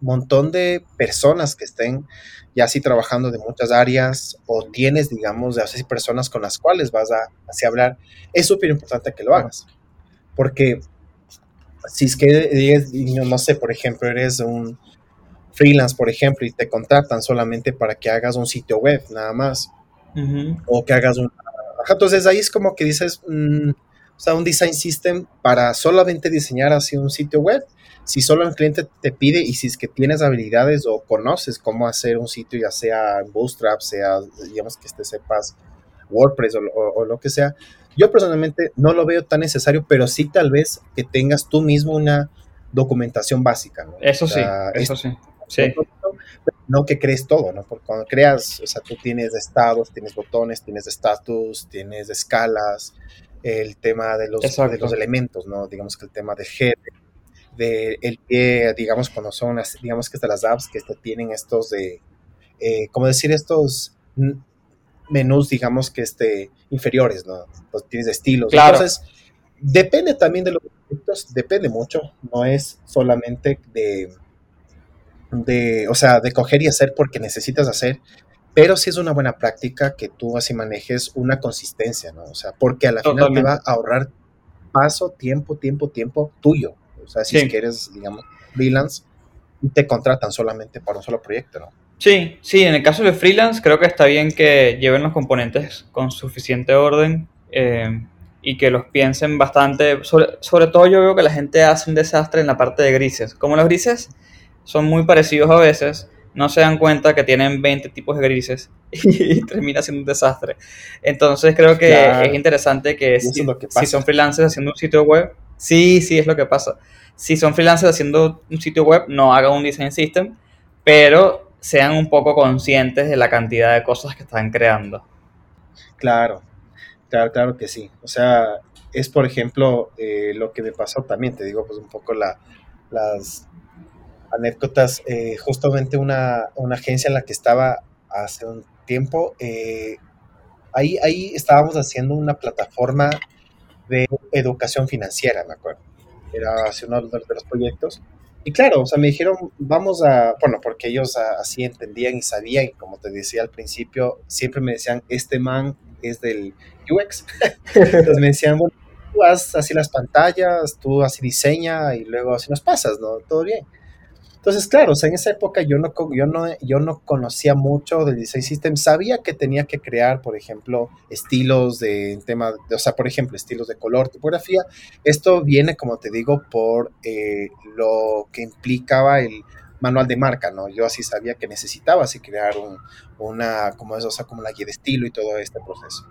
un montón de personas que estén ya así trabajando de muchas áreas o tienes, digamos, de así personas con las cuales vas a así hablar, es súper importante que lo hagas. Porque si es que, no sé, por ejemplo, eres un freelance, por ejemplo, y te contratan solamente para que hagas un sitio web, nada más, o que hagas un... Entonces ahí es como que dices, mm, o sea, un design system para solamente diseñar así un sitio web. Si solo el cliente te pide y si es que tienes habilidades o conoces cómo hacer un sitio, ya sea Bootstrap, sea, digamos que te sepas WordPress o, lo que sea, yo personalmente no lo veo tan necesario, pero sí tal vez que tengas tú mismo una documentación básica. ¿no? Eso sí, eso sí. sí. No que crees todo, ¿no? Porque cuando creas, o sea, tú tienes estados, tienes botones, tienes estatus, tienes escalas, el tema de los, de los elementos, ¿no? Digamos que el tema de head, de el pie, digamos, cuando son, las, digamos que de las apps que tienen estos de, eh, ¿cómo decir? Estos menús, digamos que este, inferiores, ¿no? Pues tienes estilos. Entonces, depende también de los proyectos, depende mucho, no es solamente de, de, o sea, de coger y hacer porque necesitas hacer, pero sí es una buena práctica que tú así manejes una consistencia, ¿no? O sea, porque a la final te va a ahorrar paso, tiempo, tiempo, tiempo tuyo. O sea, si es que eres, digamos, freelance y te contratan solamente para un solo proyecto, ¿no? Sí, sí, en el caso de freelance creo que está bien que lleven los componentes con suficiente orden eh, y que los piensen bastante. Sobre, sobre todo yo veo que la gente hace un desastre en la parte de grises. Como los grises son muy parecidos a veces, no se dan cuenta que tienen 20 tipos de grises [LAUGHS] y, termina siendo un desastre. Entonces creo que es interesante que, si, son freelancers haciendo un sitio web, sí, sí es lo que pasa. Si son freelancers haciendo un sitio web, no hagan un design system, pero sean un poco conscientes de la cantidad de cosas que están creando. Claro, claro, claro que sí. O sea, es por ejemplo eh, lo que me pasó también, te digo, pues un poco la, las anécdotas. Eh, justamente una, agencia en la que estaba hace un tiempo, eh, ahí, ahí estábamos haciendo una plataforma de educación financiera, me acuerdo. Era hace uno de los proyectos. Y claro, o sea, me dijeron, vamos a, bueno, porque ellos así entendían y sabían, y como te decía al principio, siempre me decían, este man es del UX. [LAUGHS] Entonces me decían, bueno, tú haz así las pantallas, tú así diseña y luego así nos pasas, ¿no? Todo bien. Entonces, claro, o sea, en esa época yo no, yo no, yo no conocía mucho del design system. Sabía que tenía que crear, por ejemplo, estilos de tema, o sea, por ejemplo, estilos de color, tipografía. Esto viene, como te digo, por eh, lo que implicaba el manual de marca, ¿no? Yo así sabía que necesitaba así crear un, una, como eso, o sea, como la guía de estilo y todo este proceso.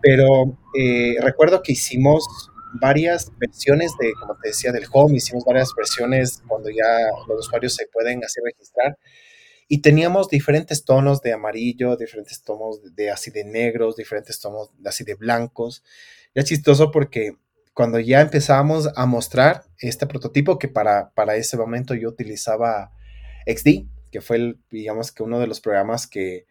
Pero eh, recuerdo que hicimos varias versiones de, como te decía, del home, hicimos varias versiones cuando ya los usuarios se pueden así registrar y teníamos diferentes tonos de amarillo, diferentes tonos de, así de negros, diferentes tonos de, así de blancos. Ya chistoso porque cuando ya empezábamos a mostrar este prototipo que para, para ese momento yo utilizaba XD, que fue, el, digamos que uno de los programas que,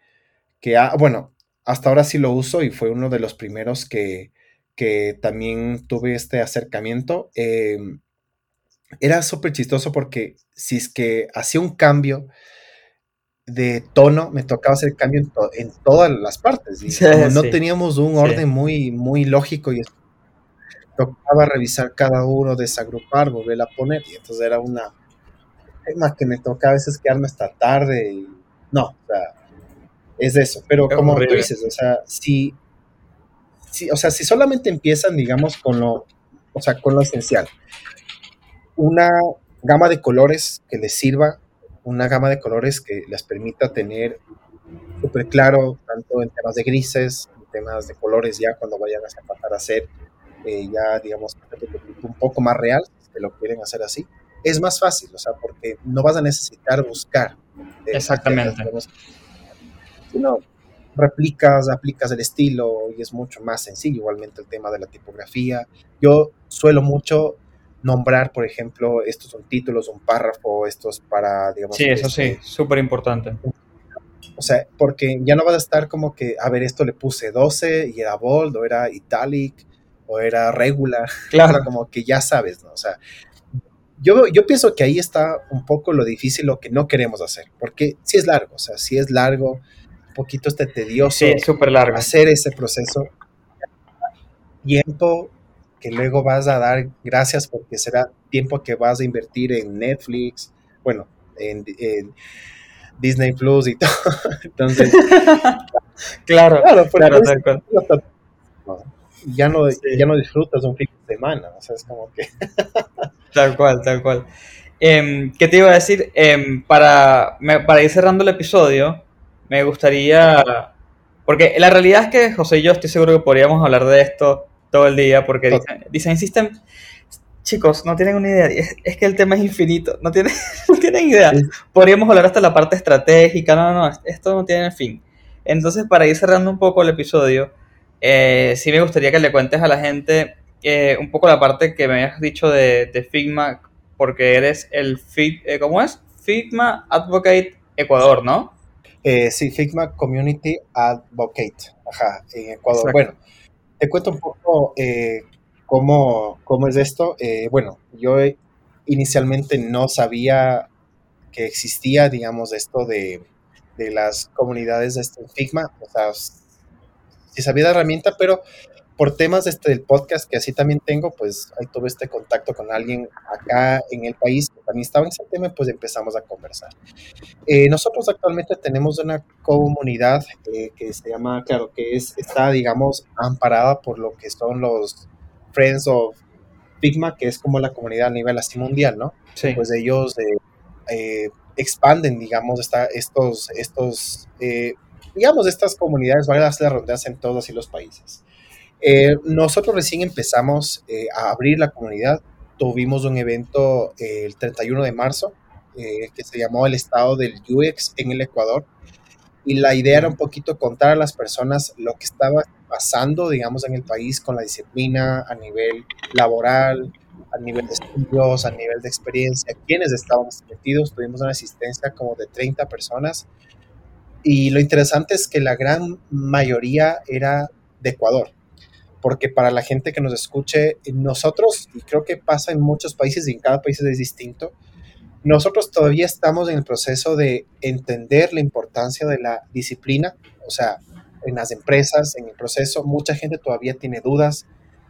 que bueno, hasta ahora sí lo uso y fue uno de los primeros que, que también tuve este acercamiento. Em, era súper chistoso porque si es que hacía un cambio de tono, me tocaba hacer cambio en, todas las partes. Y no teníamos un orden muy, muy lógico y tocaba revisar cada uno, desagrupar, volver a poner. Y entonces era una tema que me toca a veces quedarme hasta tarde. Y, no, o sea, es eso. Pero como tú dices, o sea, si, si, o sea, si solamente empiezan, digamos, con lo, o sea, con lo esencial, una gama de colores que les sirva, una gama de colores que les permita tener súper claro, tanto en temas de grises, en temas de colores, ya cuando vayan a pasar a ser eh, ya, digamos, un poco más real, que lo quieren hacer así, es más fácil, o sea, porque no vas a necesitar buscar. Eh, Exactamente. Sino replicas, aplicas el estilo y es mucho más sencillo. Igualmente el tema de la tipografía. Yo suelo mucho nombrar, por ejemplo, estos son títulos, un párrafo, estos para, digamos... Sí, eso sí, este, súper importante. O sea, porque ya no vas a estar como que, a ver, esto le puse 12 y era bold o era italic o era regular. [LAUGHS] Claro. como que ya sabes, ¿no? O sea, yo, yo pienso que ahí está un poco lo difícil, lo que no queremos hacer, porque si es largo, o sea, si es largo, poquito este tedioso. Sí, súper largo. Hacer ese proceso. Tiempo que luego vas a dar gracias porque será tiempo que vas a invertir en Netflix, bueno, en, Disney Plus y todo. [LAUGHS] Entonces, claro, claro, claro, ya no, ya no disfrutas un fin de semana, o sea, es como que... [LAUGHS] tal cual, tal cual. Em, ¿Qué te iba a decir? Em, para, para ir cerrando el episodio, me gustaría... Porque la realidad es que José y yo estoy seguro que podríamos hablar de esto todo el día, porque Design System, chicos, no tienen una idea, es, que el tema es infinito, no tienen, [LAUGHS] no tienen idea. Podríamos hablar hasta la parte estratégica, no, no, esto no tiene fin. Entonces, para ir cerrando un poco el episodio, eh, sí me gustaría que le cuentes a la gente eh, un poco la parte que me habías dicho de, Figma, porque eres el, eh, ¿cómo es? Figma Advocate Ecuador, ¿no? Sí, Figma Community Advocate, ajá, en Ecuador. Bueno, te cuento un poco cómo, cómo, es esto. bueno, yo inicialmente no sabía que existía, digamos, esto de, de las comunidades de este Figma, o sea, y sabía la herramienta, pero por temas este, del podcast que así también tengo, pues ahí tuve este contacto con alguien acá en el país que también estaba en ese tema, pues empezamos a conversar. Eh, nosotros actualmente tenemos una comunidad eh, que se llama, claro, que es, está, digamos, amparada por lo que son los Friends of Figma, que es como la comunidad a nivel así mundial, ¿no? Sí. Pues ellos eh, expanden, digamos, esta, estos, estos digamos, estas comunidades, van a las rondas en todos y los países. Eh, nosotros recién empezamos eh, a abrir la comunidad. Tuvimos un evento eh, el 31 de marzo que se llamó el estado del UX en el Ecuador. Y la idea era un poquito contar a las personas lo que estaba pasando, digamos, en el país con la disciplina a nivel laboral, a nivel de estudios, a nivel de experiencia, quienes estábamos metidos. Tuvimos una asistencia como de 30 personas y lo interesante es que la gran mayoría era de Ecuador, porque para la gente que nos escuche, nosotros, y creo que pasa en muchos países y en cada país es distinto, nosotros todavía estamos en el proceso de entender la importancia de la disciplina, o sea, en las empresas, en el proceso, mucha gente todavía tiene dudas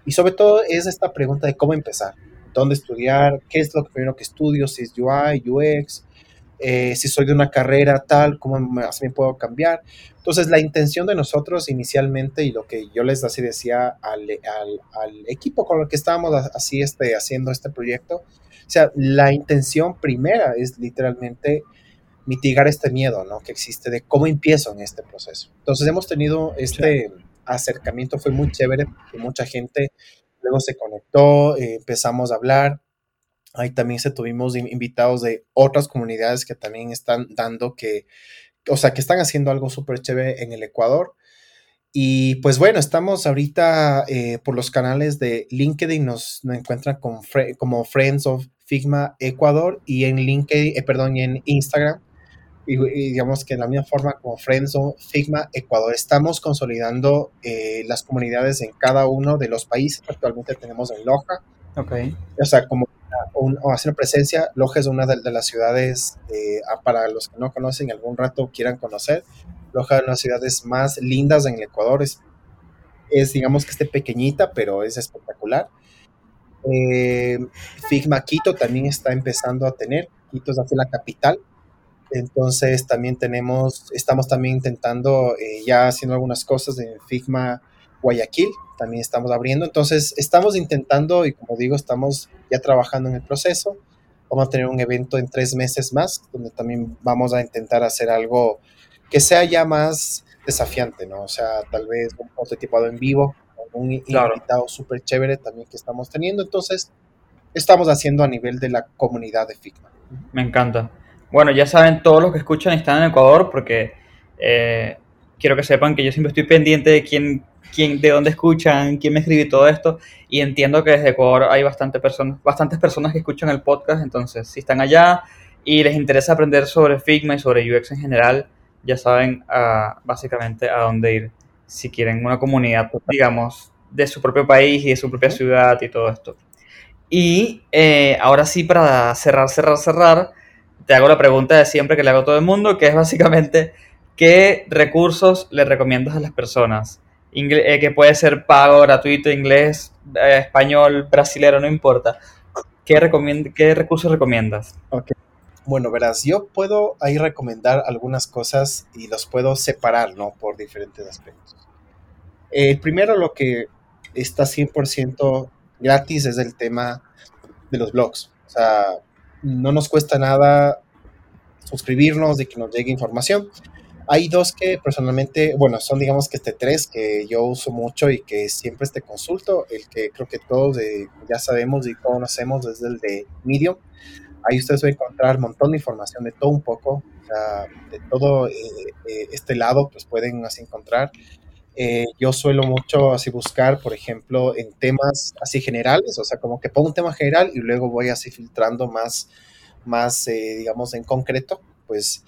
y sobre todo es esta pregunta de cómo empezar, dónde estudiar, qué es lo primero que estudio, si es UI, UX, eh, si soy de una carrera tal, cómo más me puedo cambiar. Entonces, la intención de nosotros inicialmente y lo que yo les así decía al, equipo con el que estábamos así este, haciendo este proyecto, o sea, la intención primera es literalmente mitigar este miedo ¿no? que existe de cómo empiezo en este proceso. Entonces, hemos tenido este acercamiento, fue muy chévere, mucha gente luego se conectó, eh, empezamos a hablar, Ahí también se tuvimos invitados de otras comunidades que también están dando que, o sea, que están haciendo algo súper chévere en el Ecuador. Y pues bueno, estamos ahorita eh, por los canales de LinkedIn, nos, encuentran como Friends of Figma Ecuador y en LinkedIn, eh, perdón, y en Instagram. Y, digamos que de la misma forma como Friends of Figma Ecuador. Estamos consolidando eh, las comunidades en cada uno de los países. Actualmente tenemos en Loja. Ok. O sea, como o hacer presencia. Loja es una de, las ciudades, ah, para los que no conocen, algún rato quieran conocer. Loja es una de las ciudades más lindas en el Ecuador. Es, digamos que esté pequeñita, pero es espectacular. Eh, Figma Quito también está empezando a tener. Quito es la capital. Entonces también tenemos, estamos también intentando, eh, ya haciendo algunas cosas en Figma Guayaquil, también estamos abriendo. Entonces estamos intentando y como digo, estamos ya trabajando en el proceso. Vamos a tener un evento en tres meses más, donde también vamos a intentar hacer algo que sea ya más desafiante, ¿no? O sea, tal vez un prototipado en vivo, un invitado súper chévere también que estamos teniendo. Entonces, estamos haciendo a nivel de la comunidad de Figma. Me encanta. Bueno, ya saben todos los que escuchan están en Ecuador, porque eh, quiero que sepan que yo siempre estoy pendiente de quién, de dónde escuchan, quién me escribe todo esto, y entiendo que desde Ecuador hay bastante personas, bastantes personas que escuchan el podcast, entonces si están allá y les interesa aprender sobre Figma y sobre UX en general, ya saben ah, básicamente a dónde ir si quieren una comunidad, digamos, de su propio país y de su propia ciudad y todo esto. Y eh, ahora sí, para cerrar, cerrar, cerrar, te hago la pregunta de siempre que le hago a todo el mundo, que es básicamente, ¿qué recursos le recomiendas a las personas? Eh, que puede ser pago, gratuito, inglés, eh, español, brasilero, no importa. ¿Qué, ¿Qué recursos recomiendas? Bueno, verás, yo puedo ahí recomendar algunas cosas y los puedo separar, ¿no? Por diferentes aspectos. El primero, lo que está 100% gratis es el tema de los blogs. O sea, no nos cuesta nada suscribirnos, de que nos llegue información. Hay dos que personalmente, bueno, son digamos que este tres que yo uso mucho y que siempre te consulto. El que creo que todos ya sabemos y conocemos es el de Medium. Ahí ustedes van a encontrar un montón de información de todo un poco, de todo eh, eh, este lado, pues pueden así encontrar. Eh, yo suelo mucho así buscar, por ejemplo, en temas así generales, o sea, como que pongo un tema general y luego voy así filtrando más, más digamos, en concreto. Pues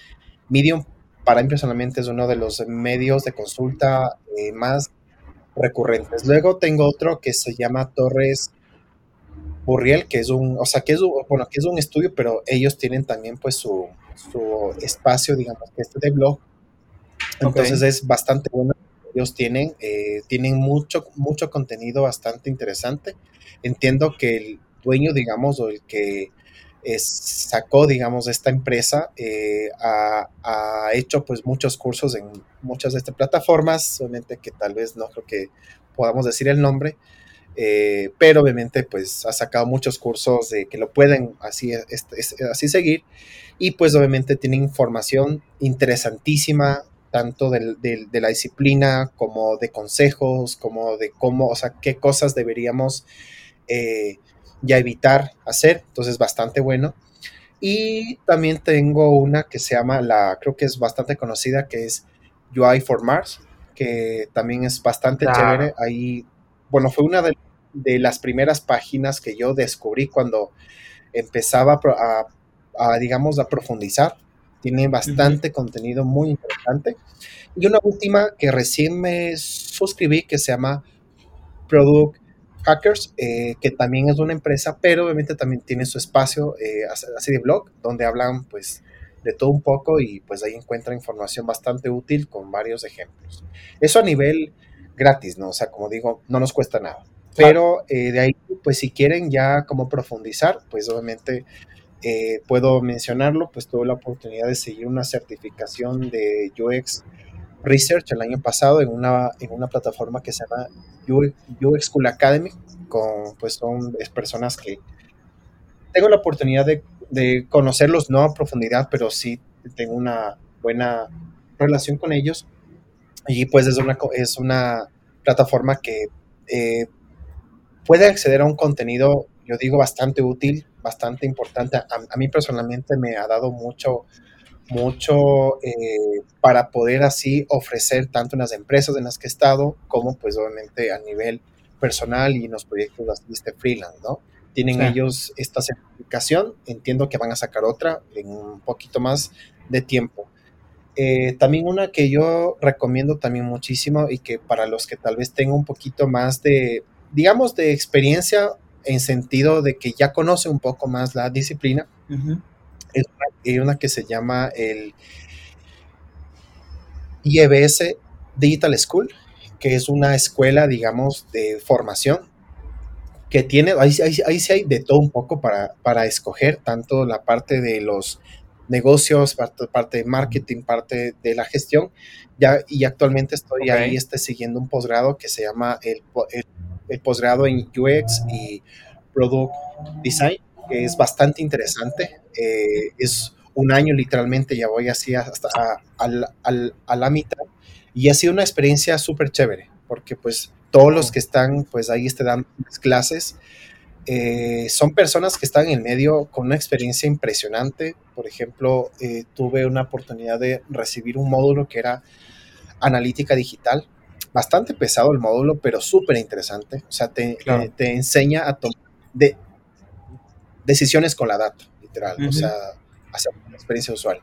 Medium para mí personalmente es uno de los medios de consulta más recurrentes. Luego tengo otro que se llama Torres Burriel, que es un, o sea, que es un, bueno, que es un estudio, pero ellos tienen también pues su, su espacio, digamos, que este de blog. Entonces es bastante bueno. Ellos tienen, eh, tienen mucho, mucho contenido bastante interesante. Entiendo que el dueño, digamos, o el que sacó, digamos, esta empresa, eh, ha, ha, hecho pues muchos cursos en muchas de estas plataformas, obviamente que tal vez no creo que podamos decir el nombre, eh, pero obviamente pues ha sacado muchos cursos de que lo pueden así, así seguir. Y pues obviamente tiene información interesantísima tanto de, la disciplina como de consejos, como de cómo, o sea, qué cosas deberíamos eh, ya evitar hacer, entonces bastante bueno. Y también tengo una que se llama, la creo que es bastante conocida, que es UI for Mars, que también es bastante chévere. Ahí, bueno, fue una de, de las primeras páginas que yo descubrí cuando empezaba a, digamos, a profundizar. Tiene bastante contenido muy interesante. Y una última que recién me suscribí que se llama Product Hackers, eh, que también es una empresa, pero obviamente también tiene su espacio eh, así de blog, donde hablan pues de todo un poco y pues ahí encuentra información bastante útil con varios ejemplos. Eso a nivel gratis, ¿no? O sea, como digo, no nos cuesta nada. Pero eh, de ahí, pues si quieren ya como profundizar, pues obviamente eh, puedo mencionarlo, pues tuve la oportunidad de seguir una certificación de UX Research el año pasado en una, en una plataforma que se llama UX School Academy, con pues son personas que tengo la oportunidad de, de conocerlos, no a profundidad, pero sí tengo una buena relación con ellos. Y pues es una, es una plataforma que eh, puede acceder a un contenido, yo digo, bastante útil, bastante importante. A, mí personalmente me ha dado mucho, mucho eh, para poder así ofrecer tanto en las empresas en las que he estado como pues obviamente a nivel personal y en los proyectos de este freelance, ¿no? Tienen ellos esta certificación, entiendo que van a sacar otra en un poquito más de tiempo. Eh, también una que yo recomiendo también muchísimo y que para los que tal vez tengan un poquito más de, digamos, de experiencia en sentido de que ya conoce un poco más la disciplina, es una, que se llama el IEBS Digital School, que es una escuela, digamos, de formación que tiene, ahí, ahí, sí hay de todo un poco para, para escoger, tanto la parte de los negocios, parte, de marketing, parte de la gestión, ya, y actualmente estoy ahí este, siguiendo un posgrado que se llama el, el posgrado en UX y Product Design, que es bastante interesante. Eh, es un año literalmente, ya voy así hasta a, la mitad. Y ha sido una experiencia súper chévere, porque pues todos los que están pues ahí te dan clases, eh, son personas que están en el medio con una experiencia impresionante. Por ejemplo, eh, tuve una oportunidad de recibir un módulo que era analítica digital. Bastante pesado el módulo, pero súper interesante. O sea, te, te enseña a tomar de, decisiones con la data, literal, o sea, hacer una experiencia usual.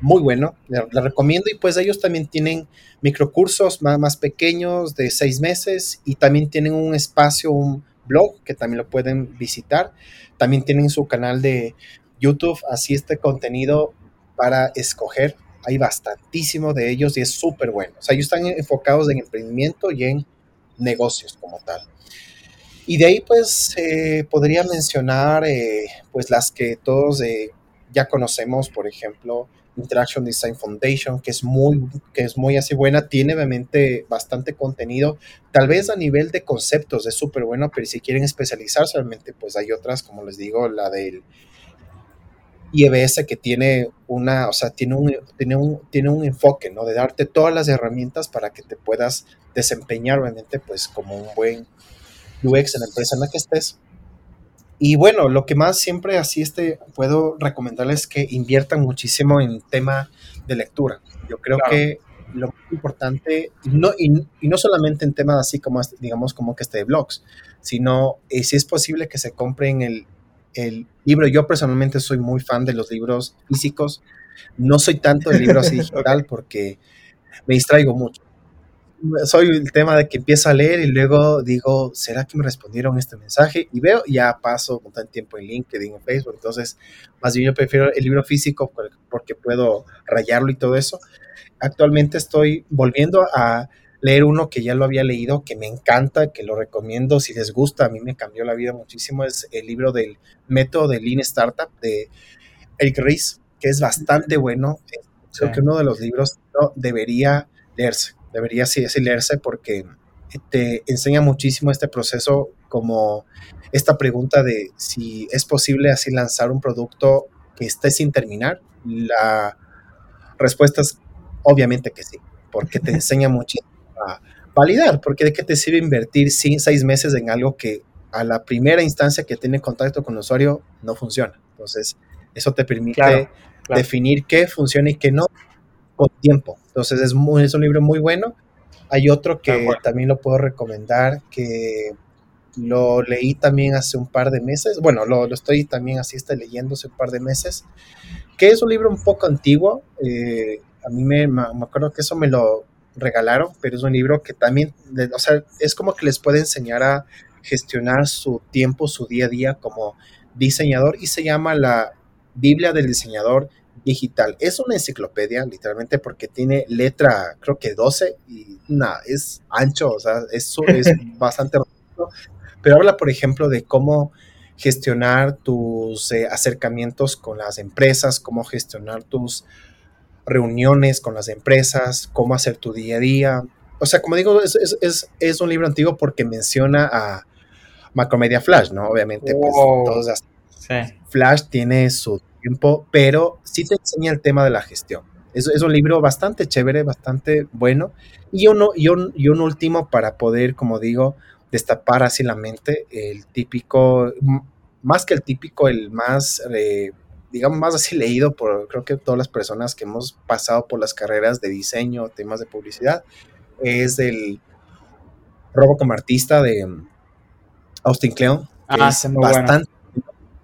Muy bueno, la recomiendo y pues ellos también tienen microcursos más, más pequeños de seis meses y también tienen un espacio, un blog que también lo pueden visitar. También tienen su canal de YouTube, así este contenido para escoger. Hay bastantísimo de ellos y es súper bueno. O sea, ellos están enfocados en emprendimiento y en negocios como tal. Y de ahí pues eh, podría mencionar eh, pues las que todos eh, ya conocemos, por ejemplo, Interaction Design Foundation, que es muy, que es muy así buena, tiene obviamente bastante contenido, tal vez a nivel de conceptos es súper bueno, pero si quieren especializarse, obviamente pues hay otras, como les digo, la del IEBS que tiene una, o sea, tiene un, tiene un, tiene un enfoque, ¿no? De darte todas las herramientas para que te puedas desempeñar, obviamente, pues como un buen UX en la empresa en la que estés. Y bueno, lo que más siempre así este, puedo recomendarles es que inviertan muchísimo en tema de lectura. Yo creo que lo más importante, y no, y, no solamente en temas así como, digamos, como que este de blogs, sino eh, si es posible que se compren el, el libro. Yo personalmente soy muy fan de los libros físicos. No soy tanto de libros [LAUGHS] digital porque me distraigo mucho soy el tema de que empiezo a leer y luego digo, ¿será que me respondieron este mensaje? Y veo, ya paso un tanto tiempo en LinkedIn, en Facebook, entonces más bien yo prefiero el libro físico porque puedo rayarlo y todo eso. Actualmente estoy volviendo a leer uno que ya lo había leído, que me encanta, que lo recomiendo. Si les gusta, a mí me cambió la vida muchísimo, es el libro del método de Lean Startup de Eric Ries, que es bastante bueno. Creo que uno de los libros no, debería leerse debería sí, leerse porque te enseña muchísimo este proceso como esta pregunta de si es posible así lanzar un producto que esté sin terminar. La respuesta es obviamente que sí, porque te [LAUGHS] enseña muchísimo a validar, porque de qué te sirve invertir seis meses en algo que a la primera instancia que tiene contacto con el usuario no funciona. Entonces, eso te permite definir qué funciona y qué no con tiempo. Entonces es, muy, es un libro muy bueno. Hay otro que también lo puedo recomendar, que lo leí también hace un par de meses. Bueno, lo, lo estoy también así está leyendo hace un par de meses, que es un libro un poco antiguo. Eh, a mí me, me, acuerdo que eso me lo regalaron, pero es un libro que también, o sea, es como que les puede enseñar a gestionar su tiempo, su día a día como diseñador y se llama la Biblia del diseñador digital. Es una enciclopedia, literalmente, porque tiene letra, creo que 12, y nada, es ancho, o sea, es, es [LAUGHS] bastante pero habla, por ejemplo, de cómo gestionar tus eh, acercamientos con las empresas, cómo gestionar tus reuniones con las empresas, cómo hacer tu día a día. O sea, como digo, es, es, es un libro antiguo porque menciona a Macromedia Flash, ¿no? Obviamente, pues todos Flash tiene su tiempo, pero sí te enseña el tema de la gestión. Es, es un libro bastante chévere, bastante bueno. Y uno, y un, y un último para poder, como digo, destapar así la mente, el típico, más que el típico, el más eh, digamos, más así leído por creo que todas las personas que hemos pasado por las carreras de diseño, temas de publicidad, es el Robo como artista de um, Austin Kleon. Ah, es bastante.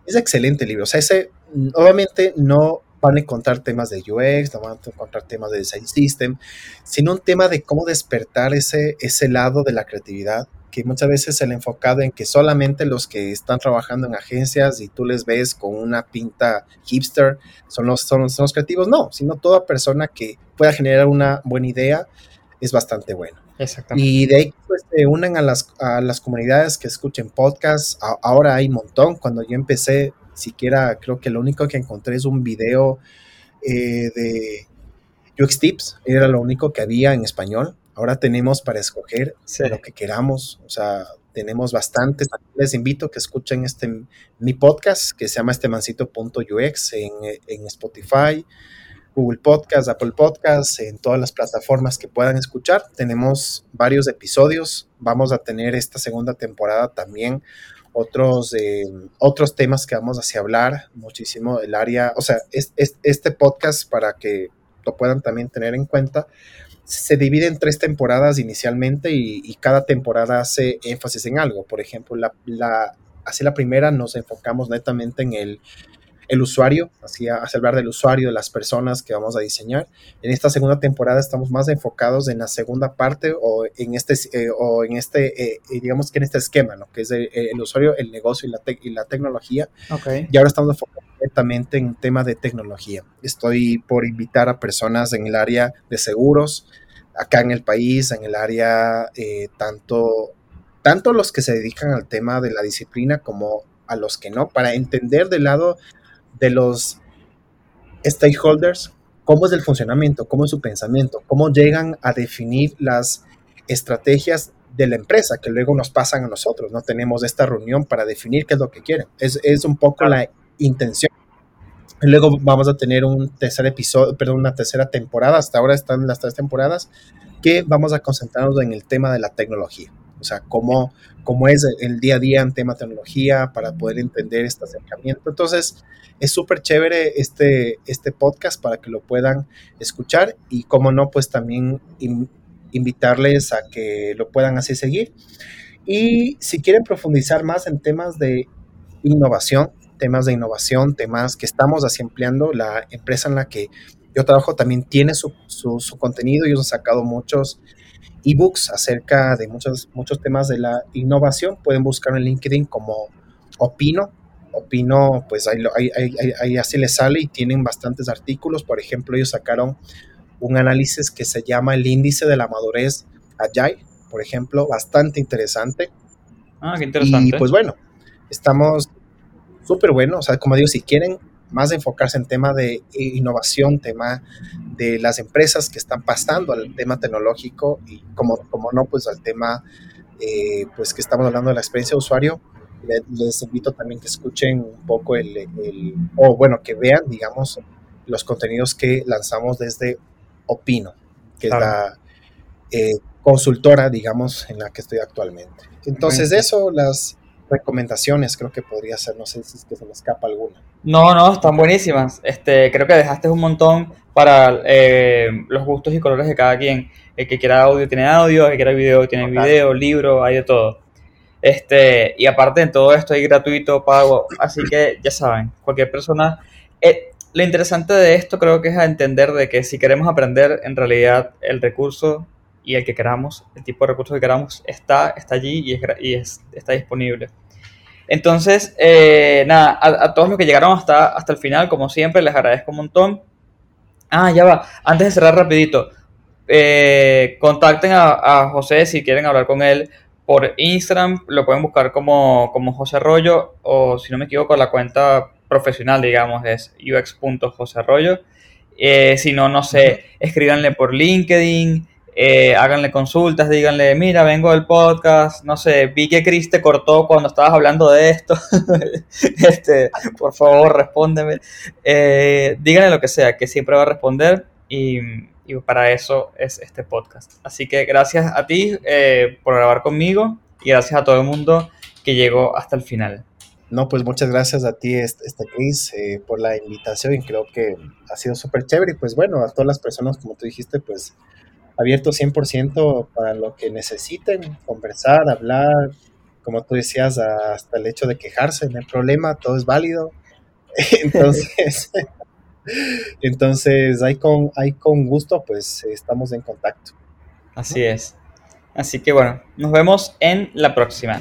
Es excelente libro. O sea, ese, mm, obviamente no van a encontrar temas de UX, no van a encontrar temas de design system, sino un tema de cómo despertar ese, ese lado de la creatividad que muchas veces el enfocado en que solamente los que están trabajando en agencias y tú les ves con una pinta hipster son los, son, son los creativos, no, sino toda persona que pueda generar una buena idea es bastante bueno. Exactamente. Y de ahí pues se unen a las, a las comunidades que escuchen podcasts. A- ahora hay un montón. Cuando yo empecé, siquiera creo que lo único que encontré es un video eh, de UX Tips. Era lo único que había en español. Ahora tenemos para escoger Sí. lo que queramos. O sea, tenemos bastantes. Les invito a que escuchen este mi podcast que se llama estemancito.ux en, en Spotify, Google Podcast, Apple Podcast, en todas las plataformas que puedan escuchar. Tenemos varios episodios. Vamos a tener esta segunda temporada también otros, eh, otros temas que vamos hacia hablar muchísimo del área. O sea, es, es- este podcast para que lo puedan también tener en cuenta. Se divide en tres temporadas inicialmente y, cada temporada hace énfasis en algo. Por ejemplo, la, la, la primera nos enfocamos netamente en el, el usuario, así hacia hablar del usuario, de las personas que vamos a diseñar. En esta segunda temporada estamos más enfocados en la segunda parte o en este, eh, o en este eh, digamos que en este esquema, ¿no? que es el, el usuario, el negocio y la, te y la tecnología. Ok. Y ahora estamos enfocados directamente en tema de tecnología. Estoy por invitar a personas en el área de seguros, acá en el país, en el área eh, tanto, tanto los que se dedican al tema de la disciplina como a los que no, para entender del lado de los stakeholders cómo es el funcionamiento, cómo es su pensamiento, cómo llegan a definir las estrategias de la empresa que luego nos pasan a nosotros. No tenemos esta reunión para definir qué es lo que quieren. Es, es un poco la intención. Luego vamos a tener un tercer episodio, perdón, una tercera temporada. Hasta ahora están las tres temporadas que vamos a concentrarnos en el tema de la tecnología. O sea, cómo, cómo es el día a día en tema tecnología para poder entender este acercamiento. Entonces, es súper chévere este, este podcast para que lo puedan escuchar y como no, pues también in, invitarles a que lo puedan así seguir. Y si quieren profundizar más en temas de innovación, temas de innovación, temas que estamos así empleando, la empresa en la que yo trabajo también tiene su, su, su contenido, ellos han sacado muchos ebooks acerca de muchos, muchos temas de la innovación, pueden buscar en LinkedIn como Opino, Opino, pues ahí, ahí, ahí, ahí, así les sale y tienen bastantes artículos. Por ejemplo, ellos sacaron un análisis que se llama el índice de la madurez Agile, por ejemplo, bastante interesante. Ah, qué interesante. Y pues bueno, estamos súper buenos. O sea, como digo, si quieren más enfocarse en tema de innovación, tema de las empresas que están pasando al tema tecnológico y como, como no, pues al tema, eh, pues que estamos hablando de la experiencia de usuario, les invito también que escuchen un poco el, el, o bueno, que vean, digamos, los contenidos que lanzamos desde Opino, que claro. es la eh, consultora, digamos, en la que estoy actualmente. Entonces, de eso, las recomendaciones creo que podría ser, no sé si es que se me escapa alguna. No, no, están buenísimas. Este, creo que dejaste un montón para eh, los gustos y colores de cada quien. El que quiera audio tiene audio, el que quiera video tiene video, libro, hay de todo. Este, y aparte de todo esto hay gratuito, pago, así que ya saben, cualquier persona. Eh, lo interesante de esto creo que es a entender de que si queremos aprender, en realidad el recurso y el que queramos, el tipo de recurso que queramos, está, está allí y, es, y es, está disponible. Entonces, eh, nada, a, a, todos los que llegaron hasta, hasta el final, como siempre, les agradezco un montón. Ah, ya va, antes de cerrar rapidito, eh, contacten a, a José si quieren hablar con él por Instagram, lo pueden buscar como, como José Arroyo o si no me equivoco la cuenta profesional, digamos, es ux.josearroyo. Eh, si no, no sé, escríbanle por LinkedIn, eh, háganle consultas, díganle, mira, vengo del podcast, no sé, vi que Chris te cortó cuando estabas hablando de esto, [LAUGHS] este, por favor, respóndeme. Eh, díganle lo que sea, que siempre va a responder y y para eso es este podcast. Así que gracias a ti eh, por grabar conmigo y gracias a todo el mundo que llegó hasta el final. No, pues muchas gracias a ti, este, Chris, eh, por la invitación creo que ha sido súper chévere. Y pues bueno, a todas las personas, como tú dijiste, pues abierto 100% para lo que necesiten, conversar, hablar, como tú decías, hasta el hecho de quejarse, no hay problema, todo es válido. [LAUGHS] entonces, [LAUGHS] entonces, ahí con, ahí con gusto, pues estamos en contacto. Así es. Así que bueno, nos vemos en la próxima.